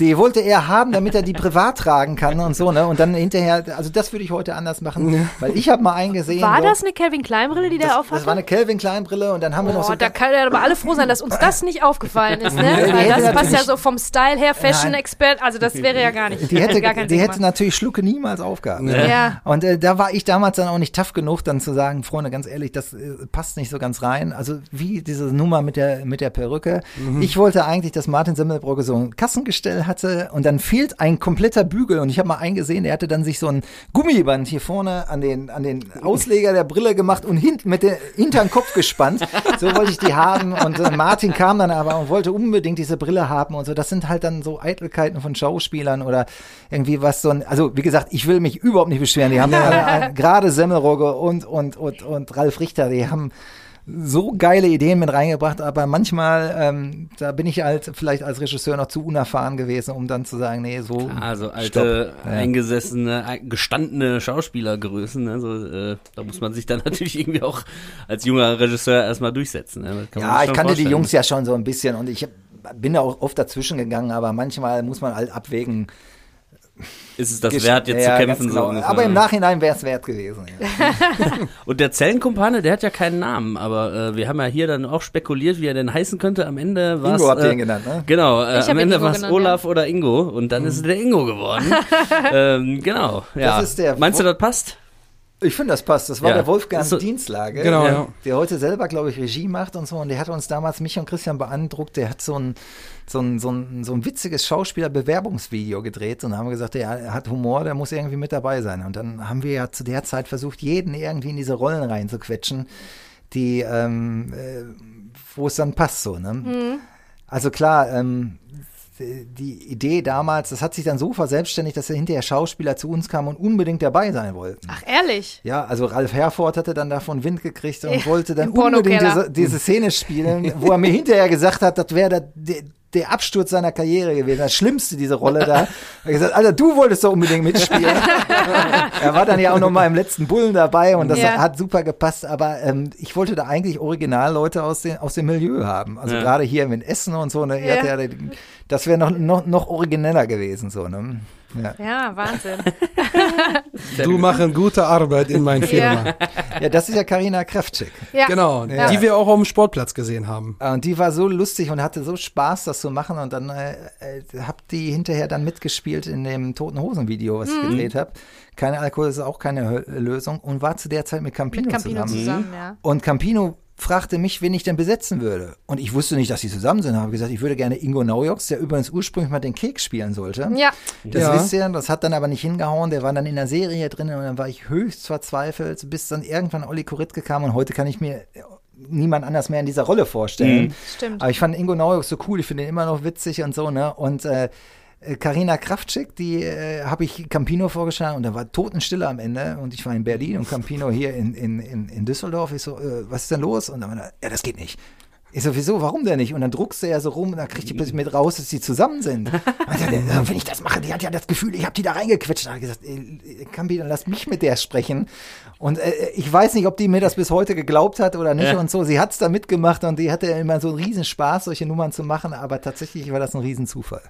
Die wollte er haben, damit er die privat tragen kann und so, ne? Und dann hinterher, also das würde ich heute anders machen, weil ich habe mal eingesehen. War so, das eine Calvin Klein Brille, die das, der aufhatte? das war eine Calvin Klein Brille und dann haben wir noch Oh, so da kann ja aber alle froh sein, dass uns (laughs) das nicht aufgefallen ist, ne? das passt ja so vom Style her. Fashion-Expert, also das wäre ja gar nicht. die hätte, (laughs) gar die hätte natürlich Schlucke niemals aufgehabt. Ja. Und äh, da war ich damals dann auch nicht tough genug, dann zu sagen, Freunde, ganz ehrlich, das äh, passt nicht so ganz rein. Also wie diese Nummer mit der mit der Perücke. Ich wollte eigentlich, dass Martin Semmelbrugge so ein Kassengestell hatte und dann fehlt ein kompletter Bügel. Und ich habe mal eingesehen, der hatte dann sich so ein Gummiband hier vorne an den an den Ausleger der Brille gemacht und hinten mit der hinteren Kopf gespannt. So wollte ich die haben. Und äh, Martin kam dann aber und wollte unbedingt diese Brille haben und so. Das sind halt dann so Eitelkeiten von Schauspielern oder irgendwie was so ein, also wie gesagt, ich will mich überhaupt nicht beschweren. Die haben ja (laughs) äh, gerade Semmelrogge und, und, und, und Ralf Richter, die haben so geile Ideen mit reingebracht, aber manchmal, ähm, da bin ich halt vielleicht als Regisseur noch zu unerfahren gewesen, um dann zu sagen, nee, so. Also alte, Stopp. Eingesessene, ein- gestandene Schauspielergrößen. Ne? So, äh, da muss man sich dann (laughs) natürlich irgendwie auch als junger Regisseur erstmal durchsetzen. Ne? Ja, ich kannte die vorstellen. Jungs ja schon so ein bisschen und ich bin da auch oft dazwischen gegangen, aber manchmal muss man halt abwägen. Ist es das Gesch- wert, jetzt Ja, zu kämpfen? genau. So aber im Nachhinein wäre es wert gewesen. Ja. (laughs) Und der Zellenkumpane, der hat ja keinen Namen, aber äh, wir haben ja hier dann auch spekuliert, wie er denn heißen könnte. Am Ende war Ingo habt ihr äh, ihn genannt, ne? Genau, äh, am Ende Ingo war es Olaf oder Ingo und dann ist es der Ingo geworden. (laughs) ähm, genau, ja. ist der- Meinst du, das passt? Ich finde, das passt. Das war Ja. der Wolfgang so- Dienstlager, Genau, der, ja. der heute selber, glaube ich, Regie macht und so. Und der hat uns damals, mich und Christian, beeindruckt. Der hat so ein, so ein, so ein, so ein witziges Schauspieler-Bewerbungsvideo gedreht. Und da haben wir gesagt, der, er hat Humor, der muss irgendwie mit dabei sein. Und dann haben wir ja zu der Zeit versucht, jeden irgendwie in diese Rollen reinzuquetschen, die, ähm, äh, wo es dann passt so. Ne? Also klar, ähm, die Idee damals, das hat sich dann so verselbstständigt, dass er hinterher Schauspieler zu uns kamen und unbedingt dabei sein wollten. Ach, ehrlich? Ja, also Ralf Herford hatte dann davon Wind gekriegt und Ja, wollte dann unbedingt diese, diese Szene spielen, wo er mir hinterher gesagt hat, das wäre der, der, Absturz seiner Karriere gewesen, das Schlimmste, diese Rolle da. Er hat gesagt, Alter, du wolltest doch unbedingt mitspielen. (laughs) er war dann ja auch noch mal im letzten Bullen dabei und das Ja. hat super gepasst, aber ähm, ich wollte da eigentlich Originalleute aus, den, aus dem Milieu haben. Also Ja. gerade hier mit Essen und so, ne, Ja. hat ja, das wäre noch, noch, noch origineller gewesen, so, ne? Ja. Ja, Wahnsinn. (laughs) Du machen gute Arbeit in meiner Firma. ja, das ist ja Karina Kraftschick. Ja. Genau, Ja. die wir auch auf dem Sportplatz gesehen haben. Und die war so lustig und hatte so Spaß, das zu machen. Und dann äh, äh, hab die hinterher dann mitgespielt in dem Toten Hosen Video, was ich gedreht habe. Keine Alkohol ist auch keine Lösung und war zu der Zeit mit Campino, Mit Campino zusammen. zusammen, ja. Und Campino fragte mich, wen ich denn besetzen würde. Und ich wusste nicht, dass sie zusammen sind. Habe gesagt, ich würde gerne Ingo Naujoks, der übrigens ursprünglich mal den Keks spielen sollte. Ja, Das Ja. wisst ihr, das hat dann aber nicht hingehauen. Der war dann in der Serie drin und dann war ich höchst verzweifelt, bis dann irgendwann Olli Koritke kam und heute kann ich mir niemand anders mehr in dieser Rolle vorstellen. stimmt. Aber ich fand Ingo Naujock so cool, ich finde ihn immer noch witzig und so, ne? Und äh, Carina Kraftschick, die äh, habe ich Campino vorgeschlagen und da war Totenstille am Ende und ich war in Berlin und Campino hier in, in, in, in Düsseldorf. Ich so, äh, was ist denn los? Und dann war er, ja, das geht nicht. Ich so, wieso, warum denn nicht? Und dann druckste er so rum und dann kriegt die plötzlich mit raus, dass die zusammen sind. Und (laughs) dann, äh, wenn ich das mache, die hat ja das Gefühl, ich habe die da reingequetscht. Da habe ich gesagt, äh, Campi, dann lass mich mit der sprechen. Und äh, ich weiß nicht, ob die mir das bis heute geglaubt hat oder nicht Ja. und so. Sie hat's da mitgemacht und die hatte immer so einen Riesenspaß, solche Nummern zu machen, aber tatsächlich war das ein Riesenzufall.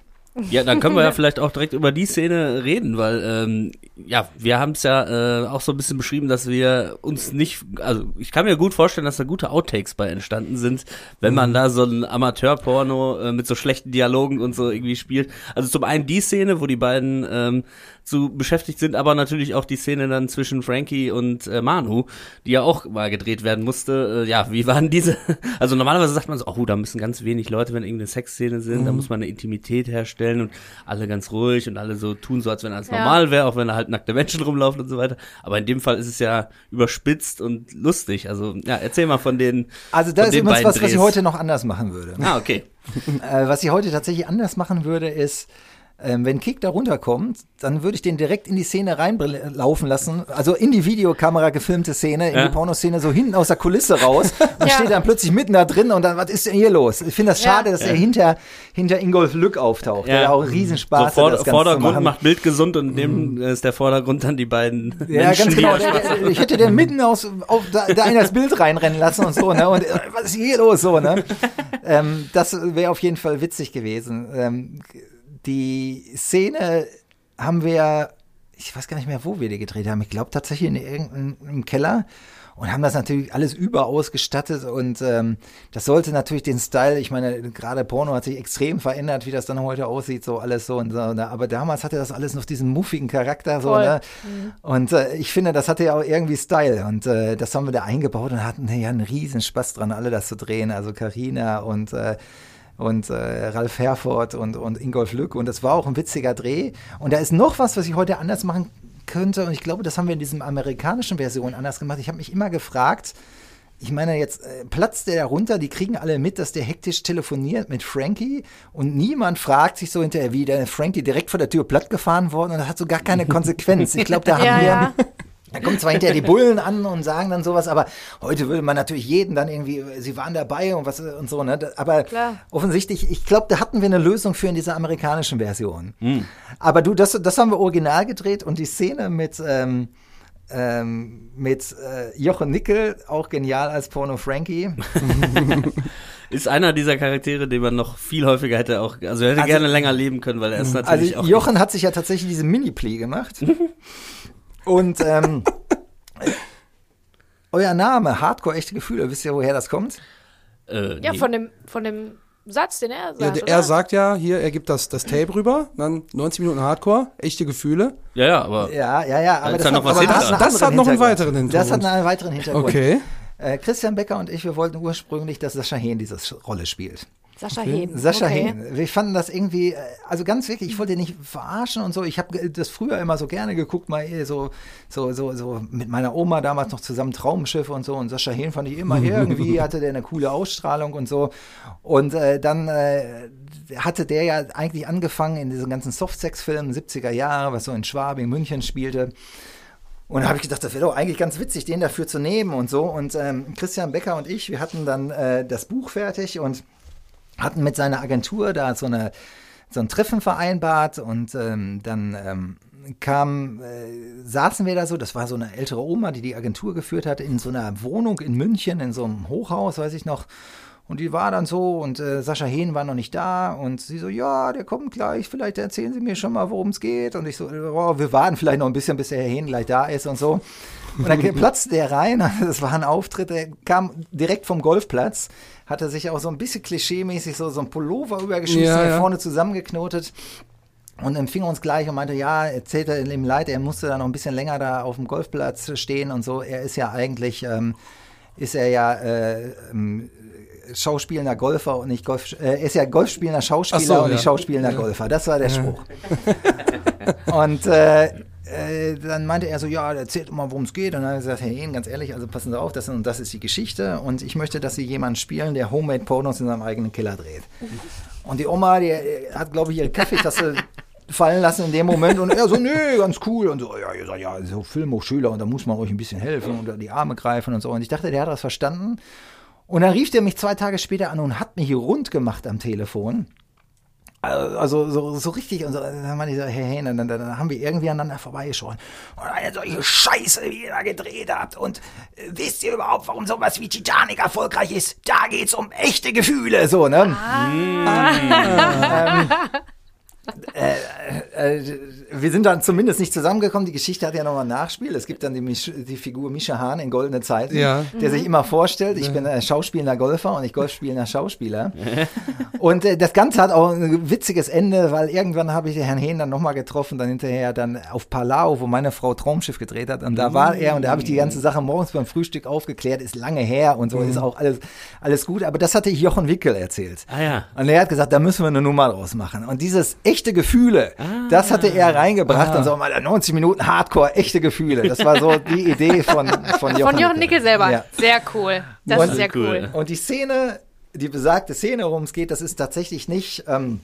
Ja, dann können wir ja (laughs) vielleicht auch direkt über die Szene reden, weil ähm, ja, wir haben es ja äh, auch so ein bisschen beschrieben, dass wir uns nicht, also ich kann mir gut vorstellen, dass da gute Outtakes bei entstanden sind, wenn man da so ein Amateurporno äh, mit so schlechten Dialogen und so irgendwie spielt. Also zum einen die Szene, wo die beiden ähm, zu beschäftigt sind, aber natürlich auch die Szene dann zwischen Frankie und äh, Manu, die ja auch mal gedreht werden musste. Äh, ja, wie waren diese? (laughs) Also normalerweise sagt man so, oh, da müssen ganz wenig Leute, wenn irgendeine Sexszene sind, da muss man eine Intimität herstellen und alle ganz ruhig und alle so tun so, als wenn alles Ja. normal wäre, auch wenn da halt nackte Menschen rumlaufen und so weiter. Aber in dem Fall ist es ja überspitzt und lustig. Also ja, erzähl mal von den. Also das von ist übrigens was, was ich Drehs. heute noch anders machen würde. Ah, okay. (laughs) Äh, was ich heute tatsächlich anders machen würde, ist, ähm, wenn Kick da runterkommt, dann würde ich den direkt in die Szene reinlaufen lassen, also in die Videokamera gefilmte Szene, in Ja. die Pornoszene, so hinten aus der Kulisse raus (laughs) und Ja. steht dann plötzlich mitten da drin und dann, was ist denn hier los? Ich finde das Ja. schade, dass er hinter, hinter Ingolf Lück auftaucht, der ja auch einen Riesenspaß so hat, Vor das Ganze zu Vordergrund macht Bild gesund und neben ist der Vordergrund dann die beiden Ja, Menschen, ganz genau. Der, der, ich hätte den mitten aus, auf, da, da in das Bild reinrennen lassen und so, ne? Und äh, was ist hier los, so, ne? (laughs) Ähm, das wäre auf jeden Fall witzig gewesen. Ähm, die Szene haben wir, ich weiß gar nicht mehr, wo wir die gedreht haben. Ich glaube tatsächlich in irgendeinem Keller und haben das natürlich alles überausgestattet und ähm, das sollte natürlich den Style, ich meine, gerade Porno hat sich extrem verändert, wie das dann heute aussieht, so alles so und so. Ne? Aber damals hatte das alles noch diesen muffigen Charakter, so, Voll. ne? Und äh, ich finde, das hatte ja auch irgendwie Style und äh, das haben wir da eingebaut und hatten ja einen riesen Spaß dran, alle das zu drehen. Also Karina und äh, und äh, Ralf Herford und, und Ingolf Lück. Und das war auch ein witziger Dreh. Und da ist noch was, was ich heute anders machen könnte. Und ich glaube, das haben wir in diesem amerikanischen Version anders gemacht. Ich habe mich immer gefragt, ich meine, jetzt äh, platzt der da runter, die kriegen alle mit, dass der hektisch telefoniert mit Frankie und niemand fragt sich so hinterher, wie der Frankie direkt vor der Tür platt gefahren worden und das hat so gar keine (laughs) Konsequenz. Ich glaube, da haben Ja, wir, ja. (laughs) da kommen zwar hinterher die Bullen an und sagen dann sowas, aber heute würde man natürlich jeden dann irgendwie, sie waren dabei und was und so, ne? Aber Klar. offensichtlich, ich glaube, da hatten wir eine Lösung für in dieser amerikanischen Version. Aber du, das, das haben wir original gedreht und die Szene mit, ähm, ähm, mit äh, Jochen Nickel, auch genial als Porno Frankie. (laughs) Ist einer dieser Charaktere, den man noch viel häufiger hätte auch, also er hätte Also- gerne länger leben können, weil er ist natürlich Also auch. Jochen hat sich ja tatsächlich diese Mini-Plea gemacht. (laughs) und ähm, (laughs) euer Name, Hardcore, echte Gefühle, wisst ihr, woher das kommt? äh, Ja, nee. von dem, von dem Satz, den er sagt. Ja, der, er sagt ja hier, er gibt das, das Tape rüber, dann 90 Minuten Hardcore, echte Gefühle. Ja, ja, aber Ja, ja, ja. Aber ist das, da noch hat, was aber hinter? das, Das hat noch einen weiteren Hintergrund. Das hat einen weiteren Hintergrund. Okay. Äh, Christian Becker und ich, wir wollten ursprünglich, dass Sascha Hehn diese Rolle spielt. Sascha Hehn. Sascha okay. Hehn. Wir fanden das irgendwie, äh, also ganz wirklich, ich wollte nicht verarschen und so. Ich habe das früher immer so gerne geguckt, mal eh so, so, so, so mit meiner Oma damals noch zusammen Traumschiffe und so. Und Sascha Hehn fand ich immer (laughs) irgendwie, hatte der eine coole Ausstrahlung und so. Und äh, dann äh, hatte der ja eigentlich angefangen in diesen ganzen Softsex-Filmen 70er Jahre, was so in Schwabing, München spielte. Und da habe ich gedacht, das wäre doch eigentlich ganz witzig, den dafür zu nehmen und so. Und ähm, Christian Becker und ich, wir hatten dann äh, das Buch fertig und hatten mit seiner Agentur da so eine so ein Treffen vereinbart und ähm, dann ähm, kam, äh, saßen wir da so, das war so eine ältere Oma, die die Agentur geführt hat, in so einer Wohnung in München, in so einem Hochhaus, weiß ich noch. Und die war dann so und äh, Sascha Hehn war noch nicht da und sie so, ja, der kommt gleich, vielleicht erzählen Sie mir schon mal, worum es geht. Und ich so, oh, wir warten vielleicht noch ein bisschen, bis der Herr Hehn gleich da ist und so. Und dann platzte der rein, (laughs) das war ein Auftritt, der kam direkt vom Golfplatz, hatte sich auch so ein bisschen klischeemäßig so, so ein Pullover übergeschmissen, Ja, ja. vorne zusammengeknotet und empfing uns gleich und meinte, ja, erzählte ihm leid, er musste da noch ein bisschen länger da auf dem Golfplatz stehen und so. Er ist ja eigentlich, ähm, ist er ja äh, ähm, schauspielender Golfer und nicht Golf, äh, er ist ja Golfspielender Schauspieler so, und nicht ja. schauspielender Golfer. Das war der Spruch. (laughs) und äh, äh, dann meinte er so, ja, erzählt mal, worum es geht. Und dann habe ich gesagt, Herr ganz ehrlich, also passen Sie auf, das, und das ist die Geschichte. Und ich möchte, dass Sie jemanden spielen, der Homemade-Pornos in seinem eigenen Keller dreht. Und die Oma, die äh, hat, glaube ich, ihre Kaffeetasse (laughs) fallen lassen in dem Moment und er so, nö, ganz cool und so, ja, ihr seid ja so Filmhochschüler und da muss man euch ein bisschen helfen und die Arme greifen und so. Und ich dachte, der hat das verstanden. Und dann rief der mich zwei Tage später an und hat mich hier rund gemacht am Telefon. Also so, so richtig und so, dann meinte ich so, hey, hey, dann, dann, dann haben wir irgendwie aneinander vorbeigeschaut. Und eine solche Scheiße, wie ihr da gedreht habt. Und äh, wisst ihr überhaupt, warum sowas wie Titanic erfolgreich ist? Da geht's um echte Gefühle, so, ne? Ähm, äh, äh, wir sind dann zumindest nicht zusammengekommen. Die Geschichte hat ja nochmal ein Nachspiel. Es gibt dann die, Misch, die Figur Mischa Hahn in Goldene Zeiten, Ja. der sich immer vorstellt, ich bin äh, schauspielender Golfer und ich Golfspielender Schauspieler. (laughs) und äh, das Ganze hat auch ein witziges Ende, weil irgendwann habe ich den Herrn Hehn dann nochmal getroffen, dann hinterher dann auf Palau, wo meine Frau Traumschiff gedreht hat. Und da war er und da habe ich die ganze Sache morgens beim Frühstück aufgeklärt, ist lange her und so, ist auch alles, alles gut. Aber das hatte ich Jochen Wickel erzählt. Ah ja. Und er hat gesagt, da müssen wir eine Nummer draus machen. Und dieses echte Gefühle, das hatte er reingebracht und so mal 90 Minuten Hardcore, echte Gefühle. Das war so die Idee von, von Jochen. Von Jochen Nickel selber. Ja. Sehr cool. Das Und- ist sehr Cool. cool. Und die Szene, die besagte Szene, worum es geht, das ist tatsächlich nicht. Ähm,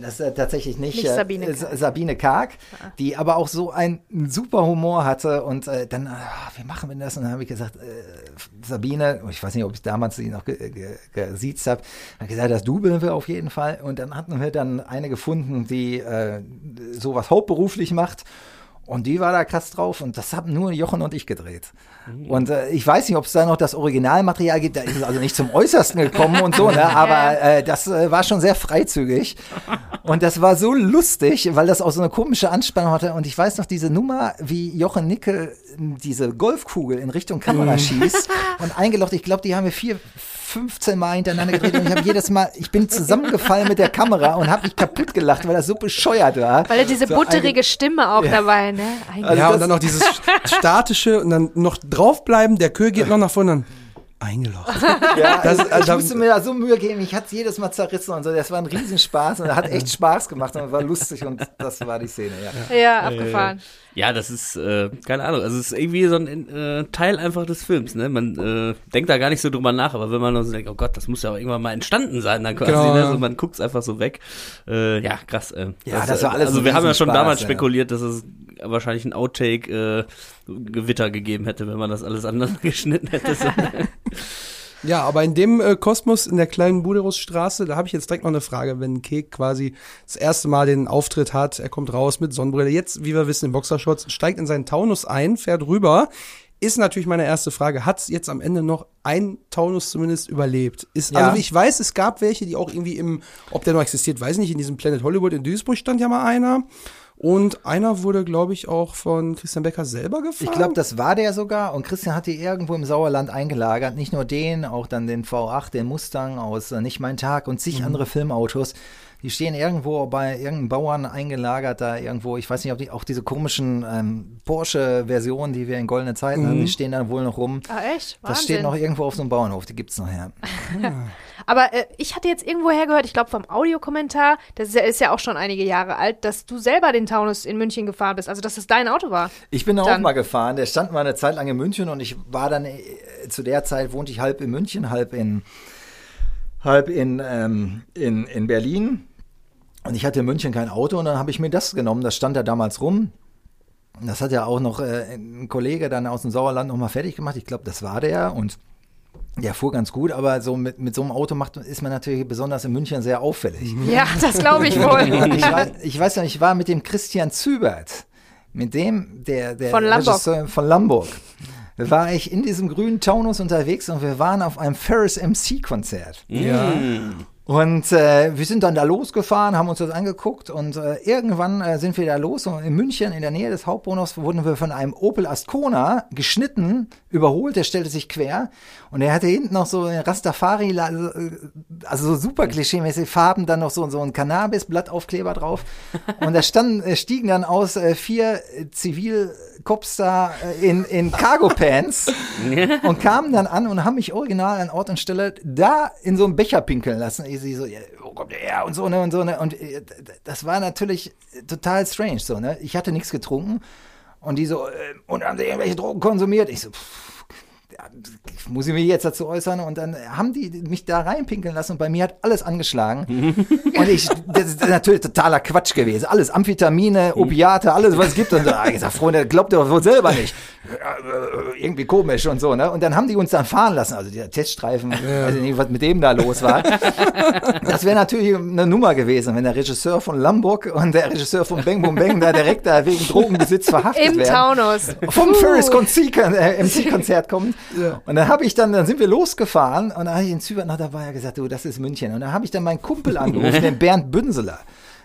das ist tatsächlich nicht, Nicht Sabine äh, Karg. Sabine Karg, die aber auch so einen super Humor hatte. Und äh, dann, ah, wie machen wir das? Und dann habe ich gesagt, äh, Sabine, ich weiß nicht, ob ich damals sie noch ge ge gesiezt habe, hat gesagt, das dubeln wir auf jeden Fall. Und dann hatten wir dann eine gefunden, die äh, sowas hauptberuflich macht. Und die war da krass drauf und das haben nur Jochen und ich gedreht. Und äh, ich weiß nicht, ob es da noch das Originalmaterial gibt, da ist es also nicht zum Äußersten gekommen und so, ne? (laughs) aber äh, das äh, war schon sehr freizügig. Und das war so lustig, weil das auch so eine komische Anspannung hatte. Und ich weiß noch diese Nummer, wie Jochen Nickel diese Golfkugel in Richtung Kamera schießt (laughs) und eingelocht. Ich glaube, die haben wir vier, 15 Mal hintereinander gedreht und ich habe jedes Mal, ich bin zusammengefallen mit der Kamera und habe mich kaputt gelacht, weil das so bescheuert war. Weil er diese So butterige Stimme auch dabei, ne? Eigentlich- Also ja, und dann noch dieses statische und dann noch draufbleiben, der Köhl geht noch nach vorne, dann eingelocht. (laughs) Ja, Das- also, ich also- musste mir da so Mühe geben, ich hatte es jedes Mal zerrissen und so. Das war ein Riesenspaß und hat echt Spaß gemacht und war lustig und das war die Szene, ja. ja, abgefahren. Ja, das ist, äh, keine Ahnung, also es ist irgendwie so ein äh, Teil einfach des Films, ne? Man äh, denkt da gar nicht so drüber nach, aber wenn man dann so denkt, oh Gott, das muss ja auch irgendwann mal entstanden sein, dann quasi, Genau, ne? ja. So, man guckt's einfach so weg. Äh, ja, krass. Äh, Ja, das war alles Also wir haben ja schon Riesenspaß, damals ja. spekuliert, dass es wahrscheinlich ein Outtake äh, Gewitter gegeben hätte, wenn man das alles anders (laughs) geschnitten hätte. So. (laughs) Ja, aber in dem äh, Kosmos in der kleinen Buderusstraße, da habe ich jetzt direkt noch eine Frage, wenn Kek quasi das erste Mal den Auftritt hat, er kommt raus mit Sonnenbrille, jetzt, wie wir wissen, in Boxershorts, steigt in seinen Taunus ein, fährt rüber, ist natürlich meine erste Frage, hat jetzt am Ende noch ein Taunus zumindest überlebt? Ist, Ja. Also ich weiß, es gab welche, die auch irgendwie im, ob der noch existiert, weiß ich nicht, in diesem Planet Hollywood in Duisburg stand ja mal einer. Und einer wurde, glaube ich, auch von Christian Becker selber gefahren. Ich glaube, das war der sogar. Und Christian hat die irgendwo im Sauerland eingelagert. Nicht nur den, auch dann den V8, den Mustang aus äh, Nicht mein Tag und zig andere Filmautos. Die stehen irgendwo bei irgendeinem Bauern eingelagert, da irgendwo, ich weiß nicht, ob die auch diese komischen ähm, Porsche-Versionen, die wir in goldenen Zeiten haben, die stehen da wohl noch rum. Ah, echt? Das steht Wahnsinn. noch irgendwo auf so einem Bauernhof, die gibt's noch her. (laughs) (laughs) Aber äh, ich hatte jetzt irgendwo hergehört, ich glaube vom Audiokommentar, das ist ja, ist ja auch schon einige Jahre alt, dass du selber den Taunus in München gefahren bist, also dass es dein Auto war. Ich bin da auch mal gefahren. Der stand mal eine Zeit lang in München und ich war dann äh, zu der Zeit wohnte ich halb in München, halb in halb in, ähm, in, in Berlin. Und ich hatte in München kein Auto und dann habe ich mir das genommen. Das stand da damals rum. Und Das hat ja auch noch äh, ein Kollege dann aus dem Sauerland nochmal fertig gemacht. Ich glaube, das war der und der fuhr ganz gut, aber so mit, mit so einem Auto macht, ist man natürlich besonders in München sehr auffällig. (laughs) Ja, das glaube ich wohl. (laughs) Ich, weiß, ich weiß noch, ich war mit dem Christian Zübert, mit dem, der, der Von Lamborg. Regisseur von Lamborg, war ich in diesem grünen Taunus unterwegs und wir waren auf einem Ferris MC Konzert. Ja. Und äh, wir sind dann da losgefahren, haben uns das angeguckt und äh, irgendwann äh, sind wir da los und in München in der Nähe des Hauptbahnhofs wurden wir von einem Opel Ascona geschnitten, überholt, der stellte sich quer und er hatte hinten noch so eine Rastafari, äh, also so super klischeemäßig Farben, dann noch so, so ein Cannabis-Blattaufkleber drauf und da standen, äh, stiegen dann aus äh, vier Zivilcops da äh, in, in Cargo-Pants (laughs) und kamen dann an und haben mich original an Ort und Stelle da in so einen Becher pinkeln lassen. Ich sie so, ja, wo kommt der her und so ne und so ne und äh, das war natürlich total strange so ne. Ich hatte nichts getrunken und die so äh, und haben sie irgendwelche Drogen konsumiert? Ich so pff, muss ich mich jetzt dazu äußern? Und dann haben die mich da reinpinkeln lassen und bei mir hat alles angeschlagen. (laughs) und ich, das ist natürlich totaler Quatsch gewesen. Alles Amphetamine, Opiate, alles, was es gibt. Und so, ah, ich sag, Freunde, glaubt ihr wohl selber nicht. Ja, äh, Irgendwie komisch und so, ne? Und dann haben die uns dann fahren lassen. Also dieser Teststreifen, weiß ich nicht, was mit dem da los war. Das wäre natürlich eine Nummer gewesen, wenn der Regisseur von Lamborg und der Regisseur von Bang Boom Bang da direkt da wegen Drogenbesitz verhaftet Im werden Taunus. vom Puh. Ferris äh, MC-Konzert Und dann habe ich dann, dann sind wir losgefahren und dann habe ich den Zübert noch dabei gesagt, du, das ist München. Und dann habe ich dann meinen Kumpel angerufen, den (laughs) Bernd Bünseler.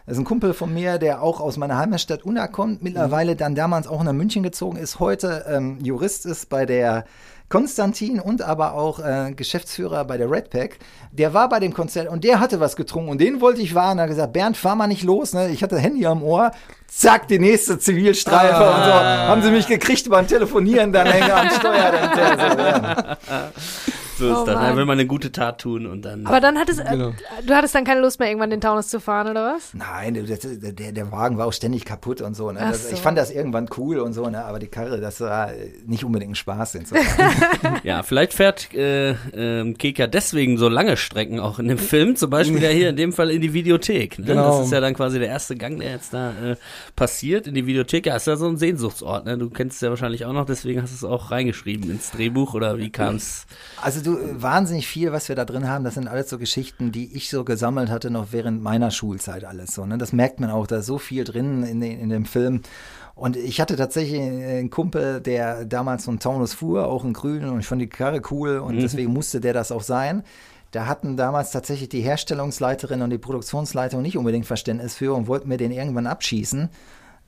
Das ist ein Kumpel von mir, der auch aus meiner Heimatstadt Unna kommt, mittlerweile dann damals auch nach München gezogen ist, heute ähm, Jurist ist bei der Konstantin und aber auch äh, Geschäftsführer bei der Red Pack. Der war bei dem Konzert und der hatte was getrunken und den wollte ich warnen. Er hat gesagt, Bernd, fahr mal nicht los. Ne? Ich hatte Handy am Ohr. Zack, die nächste Zivilstreife und so. Haben sie mich gekriegt beim Telefonieren, dann hänge am Steuer. (laughs) Dann, so, ist Oh das. Mann. Dann will man eine gute Tat tun und dann. Aber dann hattest äh, Genau. du hattest dann keine Lust mehr, irgendwann den Taunus zu fahren, oder was? Nein, das, der, der Wagen war auch ständig kaputt und so. Ne? Das, so. Ich fand das irgendwann cool und so, ne? aber die Karre, das war nicht unbedingt ein Spaß. Insofern. (laughs) (laughs) Ja, vielleicht fährt äh, ähm, Keka deswegen so lange Strecken auch in dem Film, zum Beispiel ja hier in dem Fall in die Videothek. Ne? Genau. Das ist ja dann quasi der erste Gang, der jetzt da äh, passiert in die Videothek. Ja, ist ja so ein Sehnsuchtsort. Ne? Du kennst es ja wahrscheinlich auch noch, deswegen hast du es auch reingeschrieben ins Drehbuch oder wie kam es? Also du, wahnsinnig viel, was wir da drin haben, das sind alles so Geschichten, die ich so gesammelt hatte noch während meiner Schulzeit alles so. Ne? Das merkt man auch, da ist so viel drin in, in dem Film. Und ich hatte tatsächlich einen Kumpel, der damals so einen Taunus fuhr, auch einen grünen, und ich fand die Karre cool und deswegen musste der das auch sein. Da hatten damals tatsächlich die Herstellungsleiterin und die Produktionsleitung nicht unbedingt Verständnis für und wollten mir den irgendwann abschießen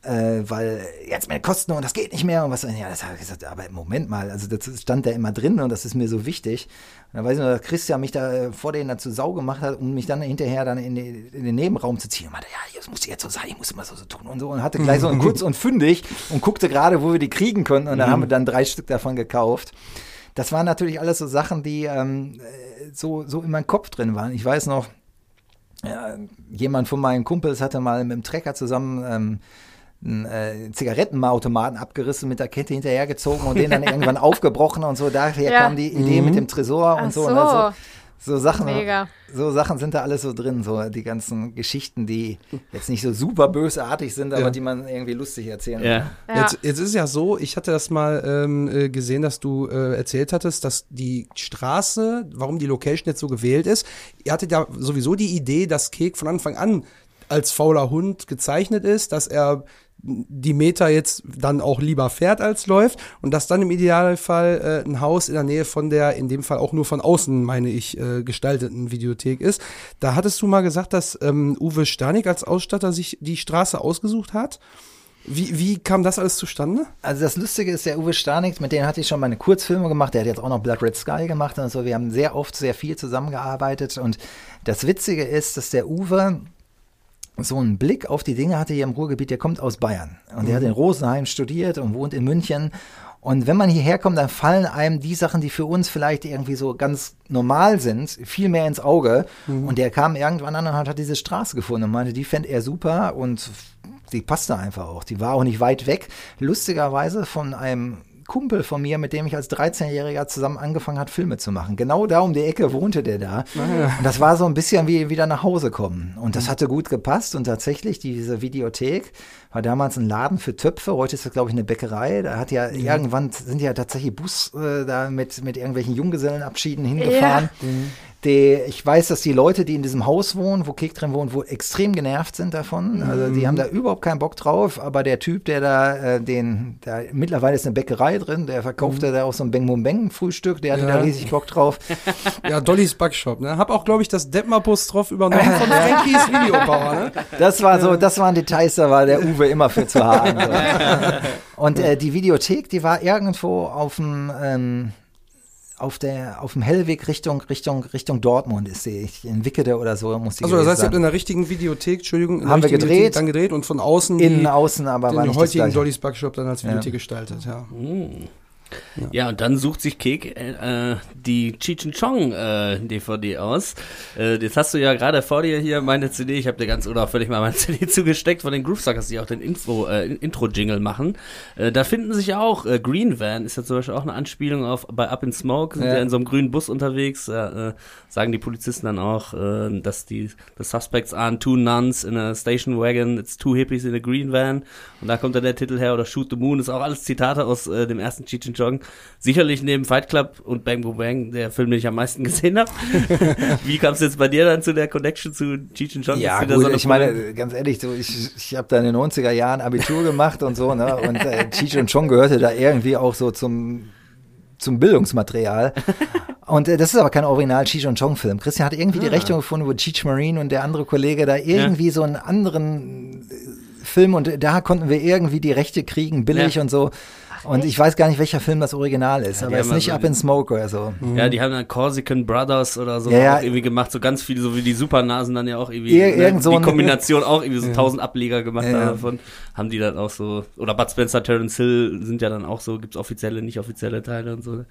äh, weil jetzt mehr Kosten und das geht nicht mehr und was. Ja, das habe ich gesagt, aber Moment mal, also das stand da immer drin und das ist mir so wichtig. Und dann weiß ich noch, dass Christian mich da äh, vor denen dazu Sau gemacht hat, um mich dann hinterher dann in, die, in den Nebenraum zu ziehen. Und meinte, ja, das muss jetzt so sein, ich muss immer so, so tun und so. Und hatte gleich so ein (laughs) kurz und fündig und guckte gerade, wo wir die kriegen konnten. Und dann haben wir dann drei Stück davon gekauft. Das waren natürlich alles so Sachen, die ähm, äh, so, so in meinem Kopf drin waren. Ich weiß noch, ja, jemand von meinen Kumpels hatte mal mit dem Trecker zusammen ähm, einen äh, Zigarettenautomaten abgerissen, mit der Kette hinterhergezogen und den dann (laughs) irgendwann aufgebrochen und so. Daher Ja. kam die Idee mit dem Tresor und Ach so. so. Ne? so. So Sachen, Mega. so Sachen sind da alles so drin, so die ganzen Geschichten, die jetzt nicht so super bösartig sind, aber Ja. die man irgendwie lustig erzählen Ja. Ja. Jetzt, jetzt ist es ja so, ich hatte das mal ähm, äh, gesehen, dass du äh, erzählt hattest, dass die Straße, warum die Location jetzt so gewählt ist, ihr hattet ja sowieso die Idee, dass Kek von Anfang an als fauler Hund gezeichnet ist, dass er die Meter jetzt dann auch lieber fährt als läuft und dass dann im Idealfall äh, ein Haus in der Nähe von der, in dem Fall auch nur von außen, meine ich, äh, gestalteten Videothek ist. Da hattest du mal gesagt, dass ähm, Uwe Stanik als Ausstatter sich die Straße ausgesucht hat. Wie, wie kam das alles zustande? Also das Lustige ist, der Uwe Starnix, mit dem hatte ich schon meine Kurzfilme gemacht, der hat jetzt auch noch Blood Red Sky gemacht und so. Wir haben sehr oft sehr viel zusammengearbeitet und das Witzige ist, dass der Uwe so einen Blick auf die Dinge hatte hier im Ruhrgebiet, der kommt aus Bayern und der hat in Rosenheim studiert und wohnt in München und wenn man hierher kommt, dann fallen einem die Sachen, die für uns vielleicht irgendwie so ganz normal sind, viel mehr ins Auge. Und der kam irgendwann an und hat, hat diese Straße gefunden und meinte, die fände er super und die passte einfach auch. Die war auch nicht weit weg. Lustigerweise von einem Kumpel von mir, mit dem ich als 13-Jähriger zusammen angefangen hat, Filme zu machen. Genau da um die Ecke wohnte der da. Und das war so ein bisschen wie wieder nach Hause kommen. Und das hatte gut gepasst. Und tatsächlich, diese Videothek war damals ein Laden für Töpfe. Heute ist das, glaube ich, eine Bäckerei. Da hat ja irgendwann sind ja tatsächlich Bus äh, da mit, mit irgendwelchen Junggesellenabschieden hingefahren. Die, ich weiß, dass die Leute, die in diesem Haus wohnen, wo Kek drin wohnt, wo extrem genervt sind davon. Also die haben da überhaupt keinen Bock drauf. Aber der Typ, der da äh, den, da mittlerweile ist eine Bäckerei drin, der verkaufte da auch so ein Beng Bong Beng Frühstück. Der hatte Ja. da riesig Bock drauf. (laughs) Ja, Dollys Backshop, ne? Hab auch, glaube ich, das Detmar-Bus drauf übernommen von Frankies (laughs) Videopower, ne? Das war so, das waren Details, da war der Uwe immer für zu haben. So. (laughs) Und äh, die Videothek, die war irgendwo auf dem ähm, auf der auf dem Hellweg Richtung Richtung Richtung Dortmund ist sie ich in Wickede oder so muss die Also das heißt, ihr habt in der richtigen Videothek, Entschuldigung, in der Haben wir richtigen gedreht. Videothek dann gedreht und von außen die, innen außen aber war den nicht das heutigen. Dollys Backshop dann als Videothek gestaltet, ja. Ja, und dann sucht sich Kek äh, die Cheech Chong äh, DVD aus. Äh, jetzt hast du ja gerade vor dir hier meine CD, ich habe dir ganz unauffällig mal meine (laughs) CD zugesteckt von den Groovesuckers, die auch den Info, äh, Intro-Jingle machen. Äh, da finden sich ja auch, äh, Green Van ist ja zum Beispiel auch eine Anspielung auf bei Up in Smoke, sind ja, Ja. in so einem grünen Bus unterwegs, äh, äh, sagen die Polizisten dann auch, äh, dass die the suspects are two nuns in a station wagon, it's two hippies in a green van. Und da kommt dann der Titel her, oder Shoot the Moon, ist auch alles Zitate aus äh, dem ersten Cheech and Chong. Sicherlich neben Fight Club und Bang Boom Bang der Film, den ich am meisten (laughs) gesehen habe. Wie kam es jetzt bei dir dann zu der Connection zu Cheech and Chong? Ja, gut, so ich meine, ganz ehrlich, so, ich, ich habe da in den 90er Jahren Abitur gemacht und so, ne? Und äh, Cheech und Chong gehörte da irgendwie auch so zum, zum Bildungsmaterial. Und äh, das ist aber kein Original Cheech und Chong Film. Christian hat irgendwie die Ah. Rechnung gefunden, wo Cheech Marine und der andere Kollege da irgendwie so einen anderen äh, Film und da konnten wir irgendwie die Rechte kriegen, billig Ja. und so. Und ich weiß gar nicht, welcher Film das Original ist, aber die es ist haben nicht also Up in Smoke oder so. Ja, die haben dann Corsican Brothers oder so Ja, ja. irgendwie gemacht, so ganz viele, so wie die Supernasen dann ja auch irgendwie, Ir- irgend so die Kombination auch irgendwie so (laughs) tausend Ableger gemacht Ja, ja. davon, haben die dann auch so, oder Bud Spencer, Terence Hill sind ja dann auch so, gibt's offizielle, nicht offizielle Teile und so.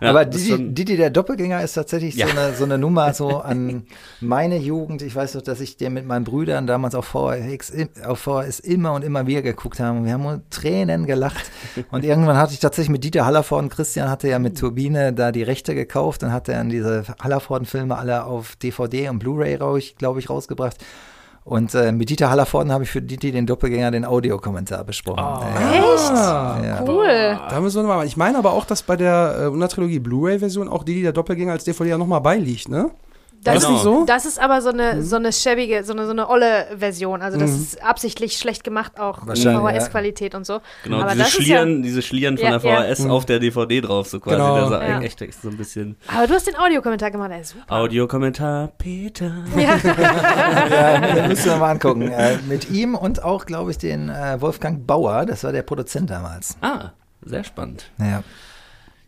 Ja, Aber Didi, schon- Didi, der Doppelgänger, ist tatsächlich Ja. so, eine, so eine Nummer so (laughs) an meine Jugend. Ich weiß noch, dass ich den mit meinen Brüdern damals auf VHS, im- auf VHS immer und immer wieder geguckt haben. Wir haben nur Tränen gelacht. Und (laughs) irgendwann hatte ich tatsächlich mit Dieter Hallervorden, Christian hatte ja mit Turbine da die Rechte gekauft und hat dann diese Hallervorden-Filme alle auf DVD und Blu-ray, glaube ich, rausgebracht. Und äh, mit Dieter Hallervorden habe ich für Didi den Doppelgänger den Audiokommentar besprochen. Ja, Echt? ja. Cool. Da müssen wir nochmal. Ich meine aber auch, dass bei der äh, Wundertrilogie Blu-ray-Version auch die der Doppelgänger als DVD ja nochmal beiliegt, ne? Das, ist Genau. nicht so? das ist aber so eine, so eine schäbige, so eine, so eine olle Version. Also das ist absichtlich schlecht gemacht, auch VHS-Qualität und so. Genau, aber diese das ist Schlieren, diese Schlieren von Ja, der ja. VHS auf der DVD drauf, so quasi. Genau. Der sah Ja. echt, echt so ein bisschen ja, aber du hast den Audiokommentar gemacht, ey, super. Audiokommentar, Peter. Ja. (laughs) Ja, den müssen wir mal angucken. Äh, mit ihm und auch, glaube ich, den äh, Wolfgang Bauer, das war der Produzent damals. Ah, sehr spannend. Ja.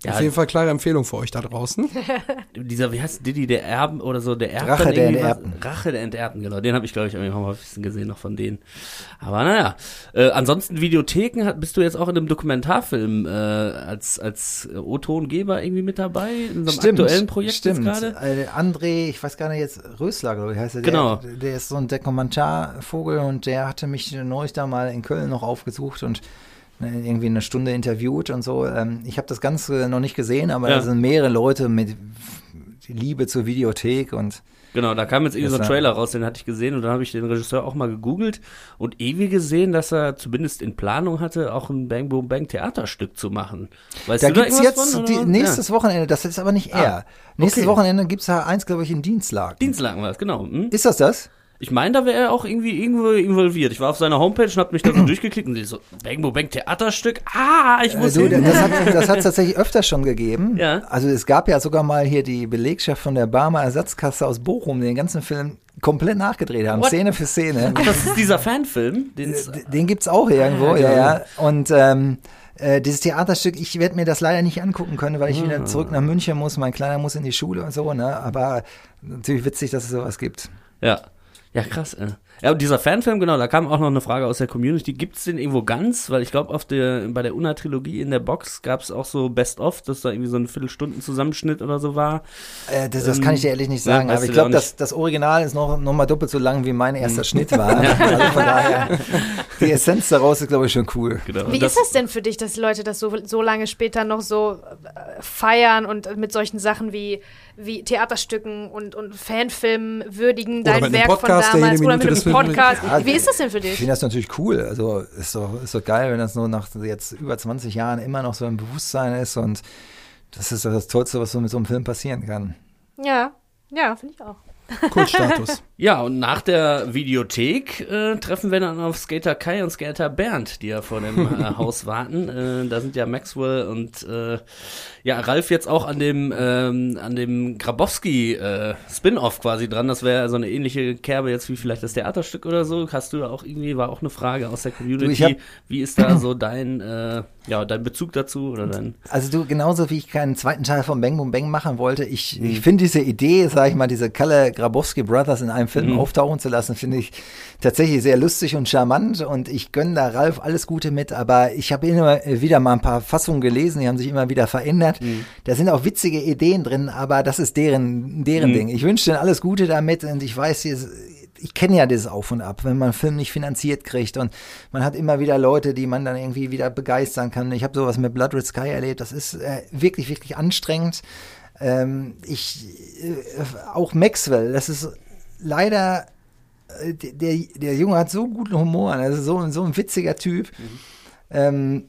Ja, Auf jeden Fall klare Empfehlung für euch da draußen. (laughs) dieser, wie heißt Diddy, der Erben oder so, der Erben. Rache der Enterbten. Rache der Enterbten, genau. Den habe ich, glaube ich, irgendwie am häufigsten gesehen noch von denen. Aber naja. Äh, ansonsten Videotheken, hat- bist du jetzt auch in einem Dokumentarfilm äh, als, als O-Tongeber irgendwie mit dabei? In so einem aktuellen Projekt stimmt. jetzt gerade? Äh, André, ich weiß gar nicht jetzt, Rösler, glaube ich, heißt er. Genau. Der, der ist so ein Dokumentarvogel und der hatte mich neulich da mal in Köln noch aufgesucht und irgendwie eine Stunde interviewt und so. Ähm, ich habe das Ganze noch nicht gesehen, aber Ja. da sind mehrere Leute mit Liebe zur Videothek und Genau, da kam jetzt irgendwie so ein Trailer raus, den hatte ich gesehen und dann habe ich den Regisseur auch mal gegoogelt und ewig gesehen, dass er zumindest in Planung hatte, auch ein Bang Boom Bang Theaterstück zu machen. Weißt da du gibt's jetzt von, die, nächstes Wochenende, das ist aber nicht er. Nächstes okay. Wochenende gibt's da eins, glaube ich, in Dienstlagen. Dienstlagen war es, genau. Hm? Ist das das? Ich meine, da wäre er auch irgendwie irgendwo involviert. Ich war auf seiner Homepage und hab mich da so (clears throat) durchgeklickt und die so, Bang Bo Bang Theaterstück. Ah, ich muss du, hin. das hat hat's tatsächlich öfter schon gegeben. Ja. Also es gab ja sogar mal hier die Belegschaft von der Barmer Ersatzkasse aus Bochum, die den ganzen Film komplett nachgedreht haben, What? Szene für Szene. Ach, das ist dieser Fanfilm. den's- Den gibt's auch irgendwo, ja, ja. Und ähm, äh, dieses Theaterstück, ich werde mir das leider nicht angucken können, weil ich wieder zurück nach München muss. Mein Kleiner muss in die Schule und so, ne? Aber natürlich witzig, dass es sowas gibt. Ja. Ja, krass. Äh. Ja, und dieser Fanfilm, genau, da kam auch noch eine Frage aus der Community. Gibt's den irgendwo ganz? Weil ich glaube, auf der, bei der Una-Trilogie in der Box gab's auch so Best-of, dass da irgendwie so ein Viertelstunden-Zusammenschnitt oder so war. Äh, das, das kann ich dir ehrlich nicht Ja, sagen, weißt aber ich glaube, das, das Original ist noch, noch mal doppelt so lang, wie mein erster Schnitt war. (laughs) Also von daher, die Essenz daraus ist, glaube ich, schon cool. Genau. Wie Und ist das denn für dich, dass Leute das so, so lange später noch so äh, feiern und mit solchen Sachen wie, wie Theaterstücken und, und Fanfilmen würdigen, Oder dein Werk Podcast, von damals oder mit einem Podcast? Ja, Wie ist das denn für Ich dich? finde das natürlich cool. Also ist doch, ist doch geil, wenn das nur nach jetzt über 20 Jahren immer noch so ein Bewusstsein ist und das ist das Tollste, was so mit so einem Film passieren kann. Ja, ja, finde ich auch. Kultstatus. (laughs) Ja, und nach der Videothek äh, treffen wir dann auf Skater Kai und Skater Bernd, die ja vor dem äh, (laughs) Haus warten. Äh, da sind ja Maxwell und äh, ja, Ralf jetzt auch an dem ähm, an dem Grabowski äh, Spin-off quasi dran. Das wäre so eine ähnliche Kerbe jetzt wie vielleicht das Theaterstück oder so. Hast du da auch irgendwie, war auch eine Frage aus der Community. hab- wie ist da so dein, äh, ja, dein Bezug dazu oder dein Also du, genauso wie ich keinen zweiten Teil von Bang Boom Bang machen wollte, ich, ich finde diese Idee, sag ich mal, diese Kalle Grabowski Brothers in einem Film auftauchen zu lassen, finde ich tatsächlich sehr lustig und charmant und ich gönne da Ralf alles Gute mit, aber ich habe immer wieder mal ein paar Fassungen gelesen, die haben sich immer wieder verändert. Da sind auch witzige Ideen drin, aber das ist deren, deren Ding. Ich wünsche denen alles Gute damit und ich weiß, dieses, ich kenne ja dieses Auf und Ab, wenn man einen Film nicht finanziert kriegt und man hat immer wieder Leute, die man dann irgendwie wieder begeistern kann. Ich habe sowas mit Blood Red Sky erlebt, das ist äh, wirklich, wirklich anstrengend. Ähm, ich, äh, auch Maxwell, das ist leider, äh, der, der Junge hat so guten Humor, ist so, so ein witziger Typ. Ähm,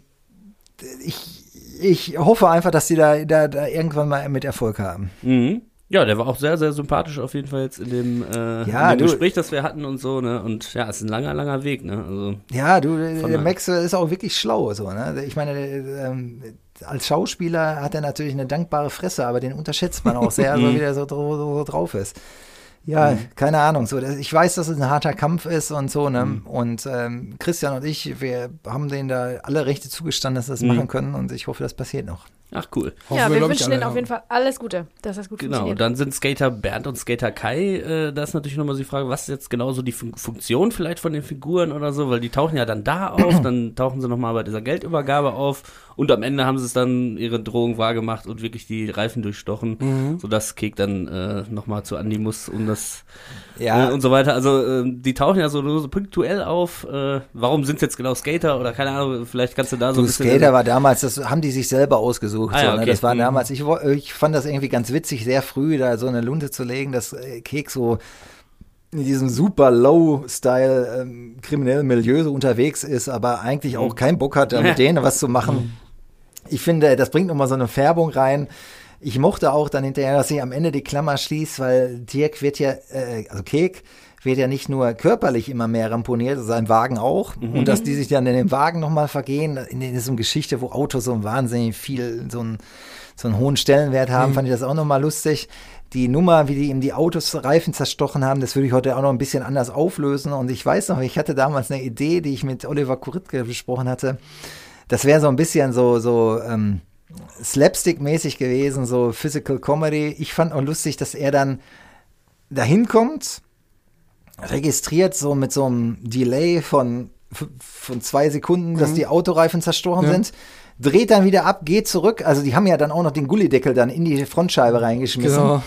ich, ich hoffe einfach, dass sie da, da, da irgendwann mal mit Erfolg haben. Mhm. Ja, der war auch sehr, sehr sympathisch auf jeden Fall jetzt in dem, äh, Ja, in dem Gespräch, das wir hatten und so, ne? Und ja, es ist ein langer, langer Weg, ne? Also, Ja, du, der der der- Max ist auch wirklich schlau, so, ne? Ich meine, ähm, als Schauspieler hat er natürlich eine dankbare Fresse, aber den unterschätzt man auch sehr, (laughs) so wie der so, so, so drauf ist. Ja, keine Ahnung. So, ich weiß, dass es ein harter Kampf ist und so, ne? Und ähm, Christian und ich, wir haben denen da alle Rechte zugestanden, dass sie das machen können und ich hoffe, das passiert noch. Ach cool. Hoffen ja, wir ich, wünschen denen auf jeden Fall alles Gute, dass das gut Genau, und funktioniert. dann sind Skater Bernd und Skater Kai, äh, da ist natürlich nochmal so die Frage, was ist jetzt genau so die Fun Funktion vielleicht von den Figuren oder so, weil die tauchen ja dann da auf, (clears throat) dann tauchen sie nochmal bei dieser Geldübergabe auf und am Ende haben sie es dann ihre Drohung wahrgemacht und wirklich die Reifen durchstochen, Mhm. sodass Kek dann äh, nochmal zu Andi muss, um das Ja. äh, und so weiter. Also äh, die tauchen ja so, so punktuell auf. Äh, warum sind es jetzt genau Skater oder keine Ahnung, vielleicht kannst du da so So ein bisschen... Skater war damals, das haben die sich selber ausgesucht. Ah ja, so, ne? okay. Das war Mhm. damals, ich, ich fand das irgendwie ganz witzig, sehr früh da so eine Lunte zu legen, dass äh, Keks so in diesem super Low-Style ähm, kriminellen Milieu so unterwegs ist, aber eigentlich Mhm. auch keinen Bock hat, da mit (laughs) denen was zu machen. Ich finde, das bringt nochmal so eine Färbung rein. Ich mochte auch dann hinterher, dass sie am Ende die Klammer schließt, weil Dirk wird ja, äh, also Kek wird ja nicht nur körperlich immer mehr ramponiert, sein Wagen auch. Und dass die sich dann in dem Wagen nochmal vergehen, in diesem Geschichte, wo Autos so wahnsinnig viel, so einen, so einen hohen Stellenwert haben, fand ich das auch nochmal lustig. Die Nummer, wie die ihm die Autos Reifen zerstochen haben, das würde ich heute auch noch ein bisschen anders auflösen. Und ich weiß noch, ich hatte damals eine Idee, die ich mit Oliver Kuritke besprochen hatte. Das wäre so ein bisschen so, so ähm, Slapstick-mäßig gewesen, so Physical Comedy. Ich fand auch lustig, dass er dann dahin kommt, registriert so mit so einem Delay von, von zwei Sekunden, dass die Autoreifen zerstochen Ja. sind, dreht dann wieder ab, geht zurück. Also die haben ja dann auch noch den Gullideckel dann in die Frontscheibe reingeschmissen. Genau.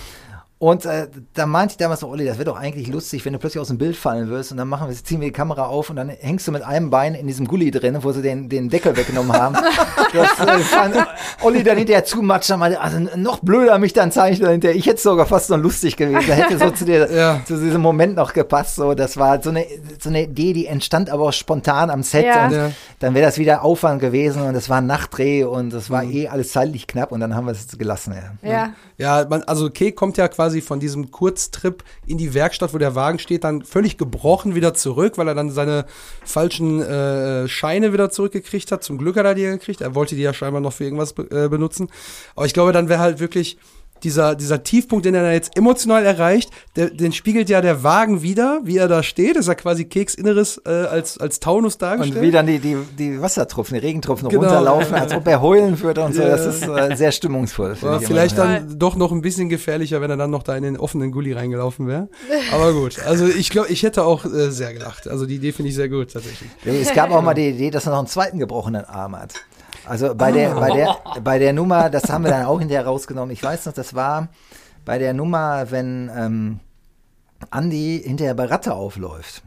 Und äh, da meinte ich damals so, Olli, das wäre doch eigentlich lustig, wenn du plötzlich aus dem Bild fallen wirst und dann machen wir, ziehen wir die Kamera auf und dann hängst du mit einem Bein in diesem Gully drin, wo sie den, den Deckel weggenommen haben. (laughs) das äh, fand Olli dann hinterher zumatscht, meinte, also noch blöder mich dann zeichnen hinterher. Ich hätte sogar fast noch lustig gewesen. Da hätte so zu, dir, (laughs) Ja. zu diesem Moment noch gepasst. So, das war so eine, so eine Idee, die entstand aber auch spontan am Set. Ja. Und Ja. Dann wäre das wieder Aufwand gewesen und es war ein Nachtdreh und es Mhm. war eh alles zeitlich knapp und dann haben wir es gelassen. Ja. ja. Ja, man, also Kek kommt ja quasi quasi von diesem Kurztrip in die Werkstatt, wo der Wagen steht, dann völlig gebrochen wieder zurück, weil er dann seine falschen äh, Scheine wieder zurückgekriegt hat. Zum Glück hat er die gekriegt. Er wollte die ja scheinbar noch für irgendwas be äh, benutzen. Aber ich glaube, dann wäre halt wirklich dieser, dieser Tiefpunkt, den er jetzt emotional erreicht, der, den spiegelt ja der Wagen wieder, wie er da steht. Das ist ja quasi Keksinneres äh, als, als Taunus dargestellt. Und wie dann die, die, die Wassertropfen, die Regentropfen Genau. runterlaufen, als ob er heulen würde und so. Ja. Das ist äh, sehr stimmungsvoll. ich vielleicht immer. dann doch noch ein bisschen gefährlicher, wenn er dann noch da in den offenen Gully reingelaufen wäre. Aber gut, also ich glaube, ich hätte auch äh, sehr gelacht. Also die Idee finde ich sehr gut tatsächlich. Es gab auch mal die Idee, dass er noch einen zweiten gebrochenen Arm hat. Also bei der, bei der, (laughs) bei der Nummer, das haben wir dann auch hinterher rausgenommen. Ich weiß noch, das war bei der Nummer, wenn ähm, Andi hinterher bei Ratte aufläuft.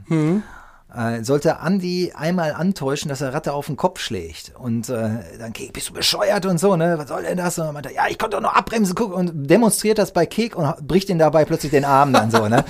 Äh, sollte Andi einmal antäuschen, dass er Ratte auf den Kopf schlägt. Und äh, dann, Kek, bist du bescheuert und so, ne? Was soll denn das? Und dann meinte er, ja, ich konnte doch noch abbremsen, guck, und demonstriert das bei Kek und bricht ihn dabei plötzlich den Arm dann so, ne?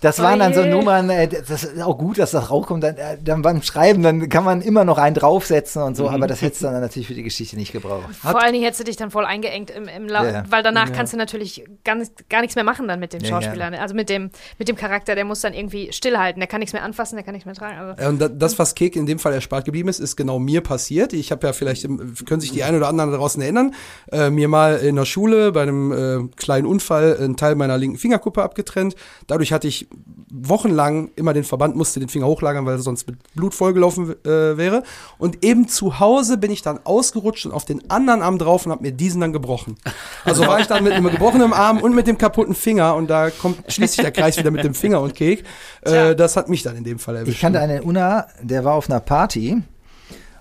Das (laughs) waren dann so. Nummern, äh, das ist auch gut, dass das rauskommt. Dann, äh, dann beim Schreiben, dann kann man immer noch einen draufsetzen und so, aber das hätte es dann natürlich für die Geschichte nicht gebraucht. Vor allen Dingen hättest du dich dann voll eingeengt im, im Lau Ja. weil danach kannst du natürlich gar, nicht, gar nichts mehr machen dann mit den Ja, Schauspielern. Also mit dem, mit dem Charakter, der muss dann irgendwie stillhalten. Der kann nichts mehr anfassen, der kann nichts mehr tragen. Also, Ja, Und da- das, was Kek in dem Fall erspart geblieben ist, ist genau mir passiert. Ich habe ja vielleicht, im- können sich die ein oder anderen da draußen erinnern, äh, mir mal in der Schule bei einem äh, kleinen Unfall einen Teil meiner linken Fingerkuppe abgetrennt. Dadurch hatte ich wochenlang immer den Verband, musste den Finger hochlagern, weil er sonst mit Blut vollgelaufen äh, wäre. Und eben zu Hause bin ich dann ausgerutscht und auf den anderen Arm drauf und habe mir diesen dann gebrochen. Also war ich dann mit einem gebrochenen Arm und mit dem kaputten Finger und da kommt schließlich der Kreis wieder mit dem Finger und Kek. Äh, das hat mich dann in dem Fall erwischt. Ich kannte einen Unna, der war auf einer Party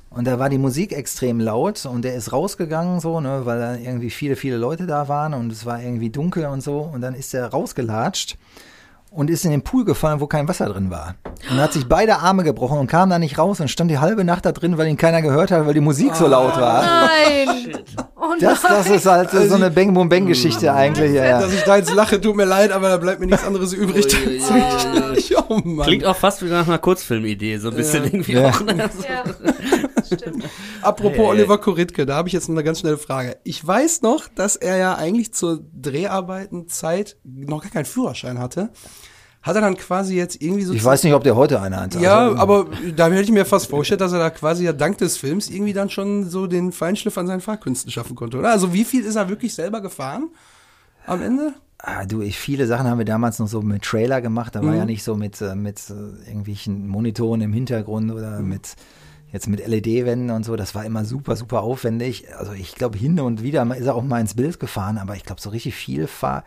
und da war die Musik extrem laut und der ist rausgegangen so, ne, weil da irgendwie viele, viele Leute da waren und es war irgendwie dunkel und so und dann ist er rausgelatscht und ist in den Pool gefallen, wo kein Wasser drin war. Und hat sich beide Arme gebrochen und kam da nicht raus und stand die halbe Nacht da drin, weil ihn keiner gehört hat, weil die Musik so laut war. nein! (laughs) Oh Das, das ist halt so eine Bang Boom Bang Geschichte eigentlich. Ja, ja. Dass ich da jetzt lache, tut mir leid, aber da bleibt mir nichts anderes übrig. tatsächlich. (laughs) oh Mann. Klingt auch fast wie nach einer Kurzfilmidee, so ein bisschen irgendwie Ja. auch. Ne? Ja, (laughs) stimmt. Apropos Hey. Oliver Koritke, da habe ich jetzt noch eine ganz schnelle Frage. Ich weiß noch, dass er ja eigentlich zur Dreharbeitenzeit noch gar keinen Führerschein hatte. Hat er dann quasi jetzt irgendwie so Ich weiß nicht, ob der heute einer hat. Ja, Also, aber da hätte ich mir fast vorgestellt, dass er da quasi ja dank des Films irgendwie dann schon so den Feinschliff an seinen Fahrkünsten schaffen konnte, oder? Also wie viel ist er wirklich selber gefahren am Ende? Ah, du, ich, viele Sachen haben wir damals noch so mit Trailer gemacht. Da war ja nicht so mit, äh, mit äh, irgendwelchen Monitoren im Hintergrund oder mit jetzt mit LED-Wänden und so. Das war immer super, super aufwendig. Also ich glaube, hin und wieder ist er auch mal ins Bild gefahren, aber ich glaube, so richtig viel fahr.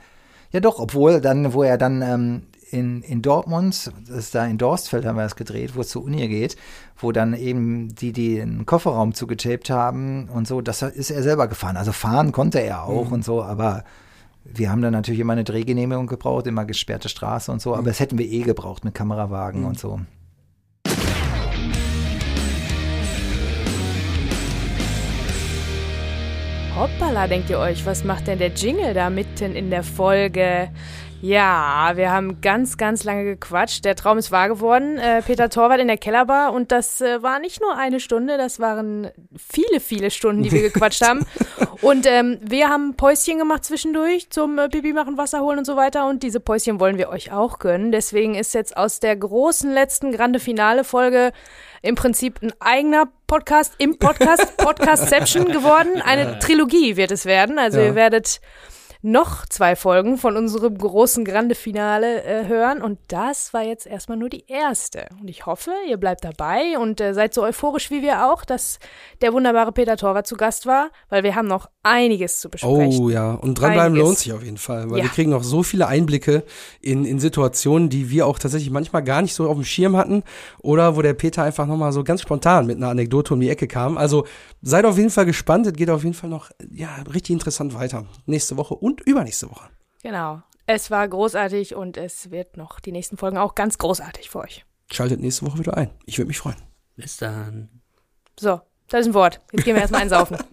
Ja doch, obwohl dann, wo er dann ähm, in, in Dortmund, das ist da in Dorstfeld haben wir das gedreht, wo es zur Uni geht, wo dann eben die, die den Kofferraum zugetaped haben und so, das ist er selber gefahren. Also fahren konnte er auch und so, aber wir haben dann natürlich immer eine Drehgenehmigung gebraucht, immer gesperrte Straße und so, aber das hätten wir eh gebraucht mit Kamerawagen und so. Hoppala, denkt ihr euch, was macht denn der Jingle da mitten in der Folge? Ja, wir haben ganz, ganz lange gequatscht. Der Traum ist wahr geworden. Äh, Peter Torwart in der Kellerbar und das äh, war nicht nur eine Stunde, das waren viele, viele Stunden, die wir gequatscht haben. (laughs) Und ähm, wir haben Päuschen gemacht zwischendurch zum äh, Pipi machen, Wasser holen und so weiter. Und diese Päuschen wollen wir euch auch gönnen. Deswegen ist jetzt aus der großen letzten Grande Finale Folge im Prinzip ein eigener Podcast im Podcast, (laughs) Podcastception geworden. Eine Trilogie wird es werden. Also Ja. ihr werdet noch zwei Folgen von unserem großen Grande Finale äh, hören. Und das war jetzt erstmal nur die erste. Und ich hoffe, ihr bleibt dabei und äh, seid so euphorisch wie wir auch, dass der wunderbare Peter Torwart zu Gast war, weil wir haben noch einiges zu besprechen. Oh ja, und dranbleiben Einiges. lohnt sich auf jeden Fall, weil Ja. wir kriegen noch so viele Einblicke in, in Situationen, die wir auch tatsächlich manchmal gar nicht so auf dem Schirm hatten oder wo der Peter einfach nochmal so ganz spontan mit einer Anekdote um die Ecke kam. Also seid auf jeden Fall gespannt, es geht auf jeden Fall noch ja, richtig interessant weiter. Nächste Woche und übernächste Woche. Genau. Es war großartig und es wird noch die nächsten Folgen auch ganz großartig für euch. Schaltet nächste Woche wieder ein. Ich würde mich freuen. Bis dann. So, das ist ein Wort. Jetzt gehen wir erstmal einsaufen. (laughs)